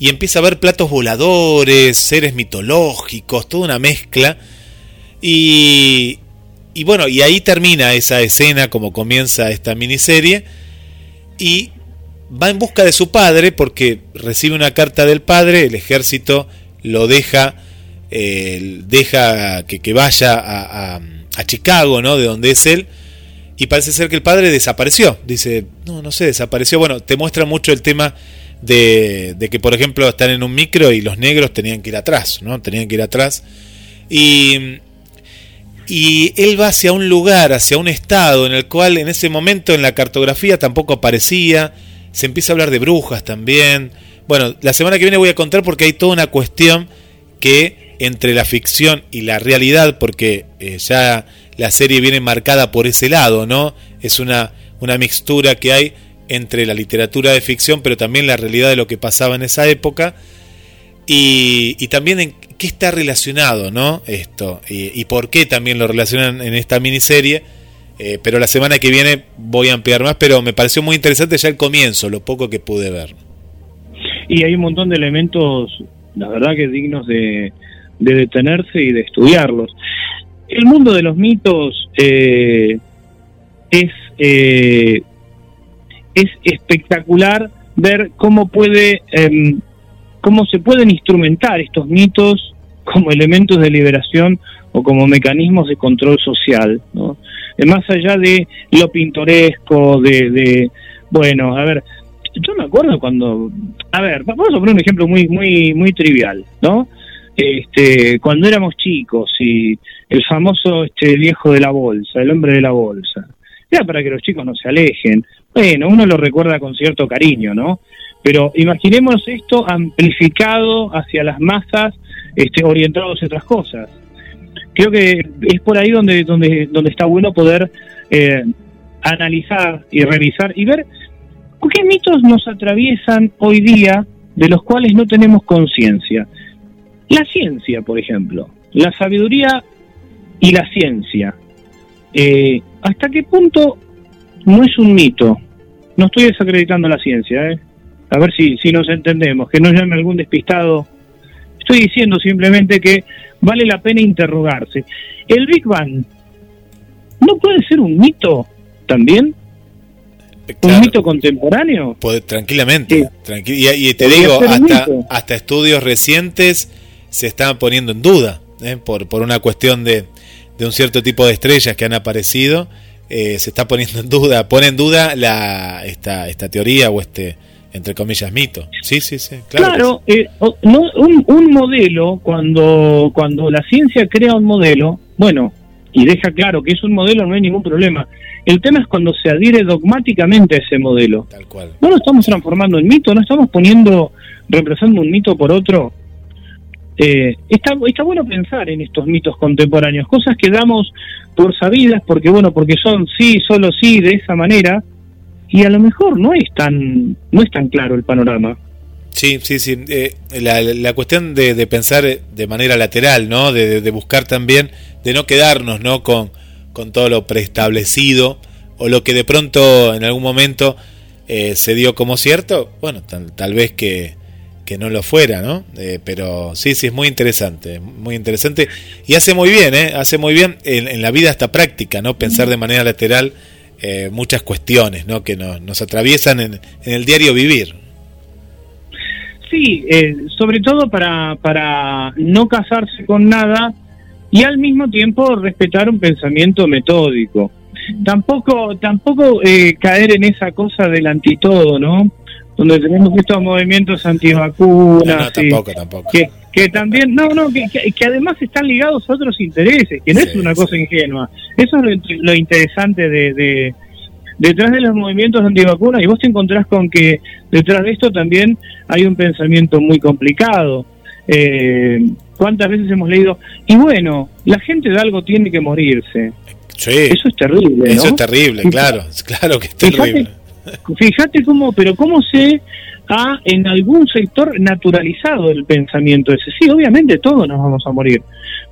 y empieza a ver platos voladores, seres mitológicos, toda una mezcla. Y, y bueno, y ahí termina esa escena como comienza esta miniserie y va en busca de su padre porque recibe una carta del padre, el ejército lo deja, eh, deja que, vaya a, a, Chicago, ¿no? De donde es él. Y parece ser que el padre desapareció. Dice, no, no sé, desapareció. Bueno, te muestra mucho el tema de, de que, por ejemplo, están en un micro y los negros tenían que ir atrás, ¿no? Tenían que ir atrás. Y y él va hacia un lugar, hacia un estado en el cual en ese momento en la cartografía tampoco aparecía, se empieza a hablar de brujas también. Bueno, la semana que viene voy a contar porque hay toda una cuestión que entre la ficción y la realidad, porque eh, ya la serie viene marcada por ese lado, ¿no? Es una, una mixtura que hay entre la literatura de ficción, pero también la realidad de lo que pasaba en esa época. Y, y también en qué está relacionado, ¿no? Esto, y, por qué también lo relacionan en esta miniserie. Eh, pero la semana que viene voy a ampliar más, pero me pareció muy interesante ya el comienzo, lo poco que pude ver. Y hay un montón de elementos, la verdad que dignos de, detenerse y de estudiarlos. El mundo de los mitos eh, es, eh, es espectacular ver cómo puede em, cómo se pueden instrumentar estos mitos como elementos de liberación o como mecanismos de control social, ¿no? Más allá de lo pintoresco, de, bueno, a ver, yo me acuerdo cuando, a ver, vamos a poner un ejemplo muy, muy, muy trivial, ¿no? Este, cuando éramos chicos y el famoso este viejo de la bolsa, el hombre de la bolsa, era para que los chicos no se alejen. Bueno, uno lo recuerda con cierto cariño, ¿no? Pero imaginemos esto amplificado hacia las masas, este, orientados a otras cosas. Creo que es por ahí donde, donde, donde está bueno poder eh, analizar y revisar y ver qué mitos nos atraviesan hoy día de los cuales no tenemos conciencia. La ciencia, por ejemplo, la sabiduría y la ciencia. Eh, ¿Hasta qué punto no es un mito? No estoy desacreditando la ciencia, ¿eh? A ver si, si nos entendemos, que no llame algún despistado. Estoy diciendo simplemente que vale la pena interrogarse. ¿El Big Bang no puede ser un mito también? ¿Un mito contemporáneo? Puede, tranquilamente. y, te digo, hasta, hasta estudios recientes se están poniendo en duda ¿eh? por, por una cuestión de, de un cierto tipo de estrellas que han aparecido. Eh, se está poniendo en duda, pone en duda la, esta, esta teoría o este, entre comillas, mito. Sí, sí, sí. Claro, eh, no, un, un, modelo, cuando, cuando la ciencia crea un modelo, bueno, y deja claro que es un modelo, no hay ningún problema. El tema es cuando se adhiere dogmáticamente a ese modelo. Tal cual. No lo estamos transformando en mito, no estamos poniendo, reemplazando un mito por otro. Eh, está, está bueno pensar en estos mitos contemporáneos, cosas que damos por sabidas, porque bueno, porque son sí, solo sí, de esa manera, y a lo mejor no es tan no es tan claro el panorama. Sí, sí, sí. Eh, la, la, cuestión de, de, pensar de manera lateral, ¿no? De, de, buscar también, de no quedarnos, ¿no? Con, con todo lo preestablecido o lo que de pronto en algún momento eh, se dio como cierto, bueno, tal, vez que, que, no lo fuera, ¿no? Eh, pero sí, sí, es muy interesante, muy interesante y hace muy bien, ¿eh? Hace muy bien en, en la vida esta práctica, ¿no? Pensar de manera lateral eh, muchas cuestiones ¿no? que nos, nos atraviesan en, en, el diario vivir. Sí, eh, sobre todo para, para no casarse con nada y al mismo tiempo respetar un pensamiento metódico. Tampoco, tampoco eh, caer en esa cosa del antitodo, ¿no? Donde tenemos estos movimientos antivacunas. No, no, tampoco, tampoco. Que, que también, no, no, que, que, que, además están ligados a otros intereses, que no sí, es una cosa sí. ingenua. Eso es lo, lo interesante de, de, detrás de los movimientos antivacunas, y vos te encontrás con que detrás de esto también hay un pensamiento muy complicado. Eh, ¿Cuántas veces hemos leído? Y bueno, la gente de algo tiene que morirse. Sí. Eso es terrible. Eso ¿no? es terrible, claro, claro que es terrible. Fíjate, fíjate cómo, pero cómo se ha en algún sector naturalizado el pensamiento ese. Sí, obviamente todos nos vamos a morir,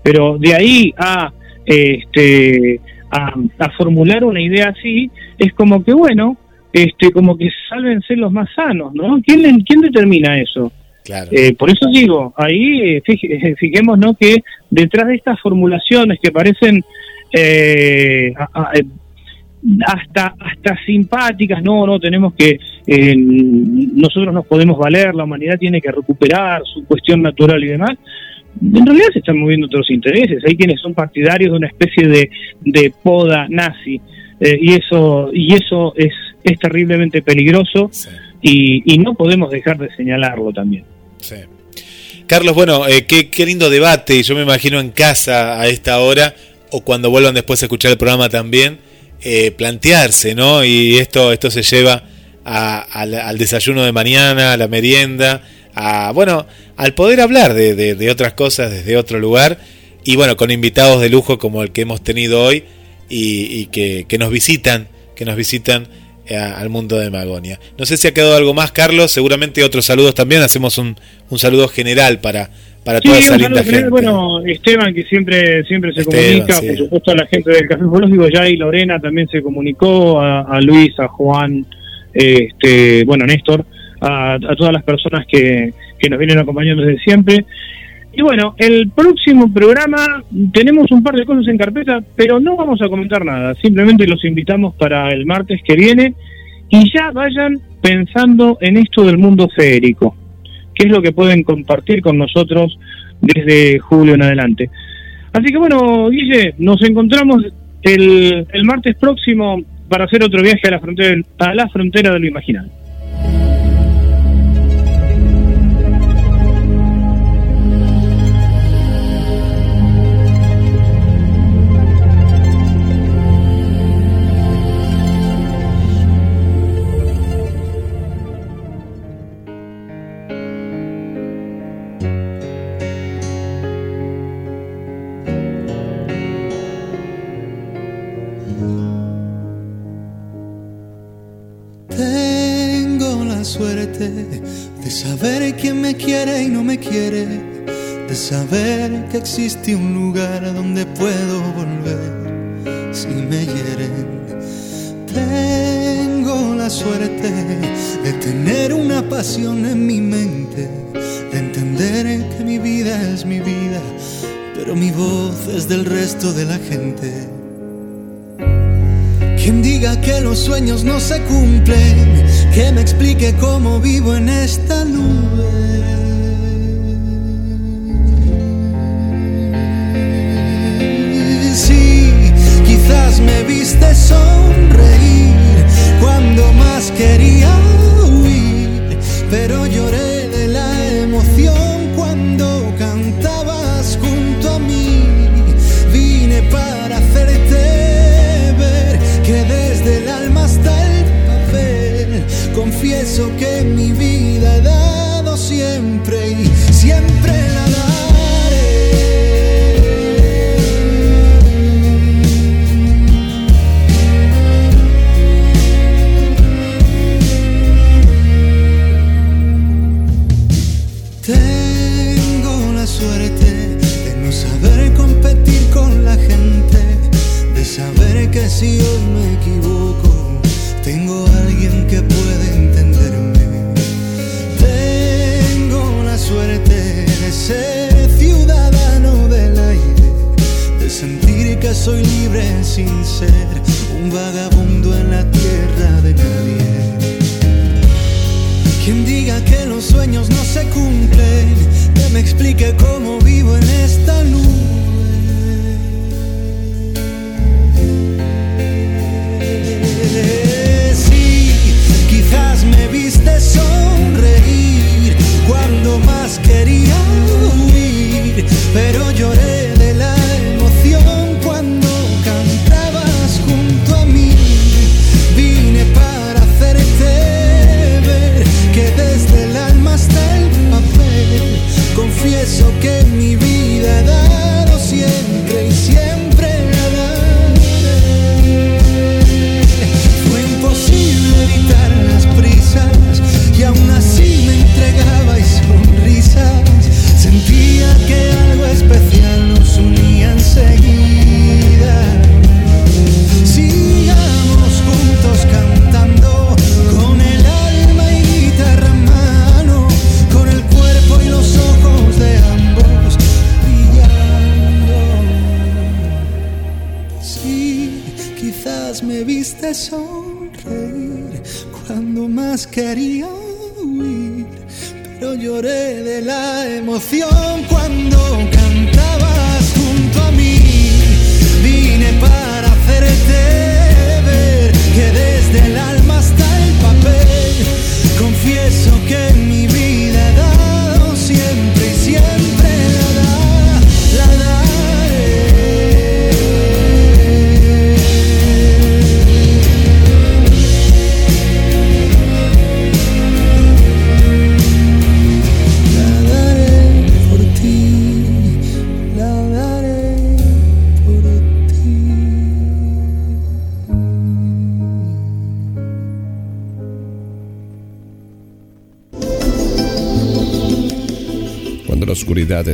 pero de ahí a este a, a formular una idea así es como que bueno, este como que sálvense los más sanos, ¿no? ¿Quién quién determina eso? Claro. Eh, por eso digo, ahí fij, fijémonos que detrás de estas formulaciones que parecen eh, a, a, hasta hasta simpáticas, no, no, tenemos que, eh, nosotros nos podemos valer, la humanidad tiene que recuperar su cuestión natural y demás, en realidad se están moviendo otros intereses, hay quienes son partidarios de una especie de, de poda nazi, eh, y eso y eso es, es terriblemente peligroso sí. y, y, no podemos dejar de señalarlo también. Sí. Carlos, bueno, eh, qué, qué lindo debate, yo me imagino en casa a esta hora, o cuando vuelvan después a escuchar el programa también, eh, plantearse, ¿no? Y esto, esto se lleva a, al desayuno de mañana, a la merienda, a, bueno, al poder hablar de, otras cosas desde otro lugar y bueno, con invitados de lujo como el que hemos tenido hoy y, que, nos visitan, que nos visitan eh, al mundo de Magonia. No sé si ha quedado algo más, Carlos, seguramente otros saludos también, hacemos un saludo general para, para sí, toda esa linda gente. General, bueno, Esteban, que siempre siempre se Esteban, comunica, sí. por supuesto a la gente del Café Ufológico, ya y Lorena también se comunicó, a, a Luis, a Juan, este, bueno, Néstor, a, a todas las personas que, que nos vienen acompañando desde siempre. Y bueno, el próximo programa tenemos un par de cosas en carpeta, pero no vamos a comentar nada. Simplemente los invitamos para el martes que viene y ya vayan pensando en esto del mundo feérico, que es lo que pueden compartir con nosotros desde julio en adelante. Así que bueno, Guille, nos encontramos el, el martes próximo para hacer otro viaje a la frontera, a la frontera de lo imaginal. lugar donde puedo volver si me hieren. Tengo la suerte de tener una pasión en mi mente, de entender que mi vida es mi vida, pero mi voz es del resto de la gente. Quien diga que los sueños no se cumplen, que me explique cómo vivo en esta nube. Quizás me viste sonreír cuando más quería huir, pero lloré.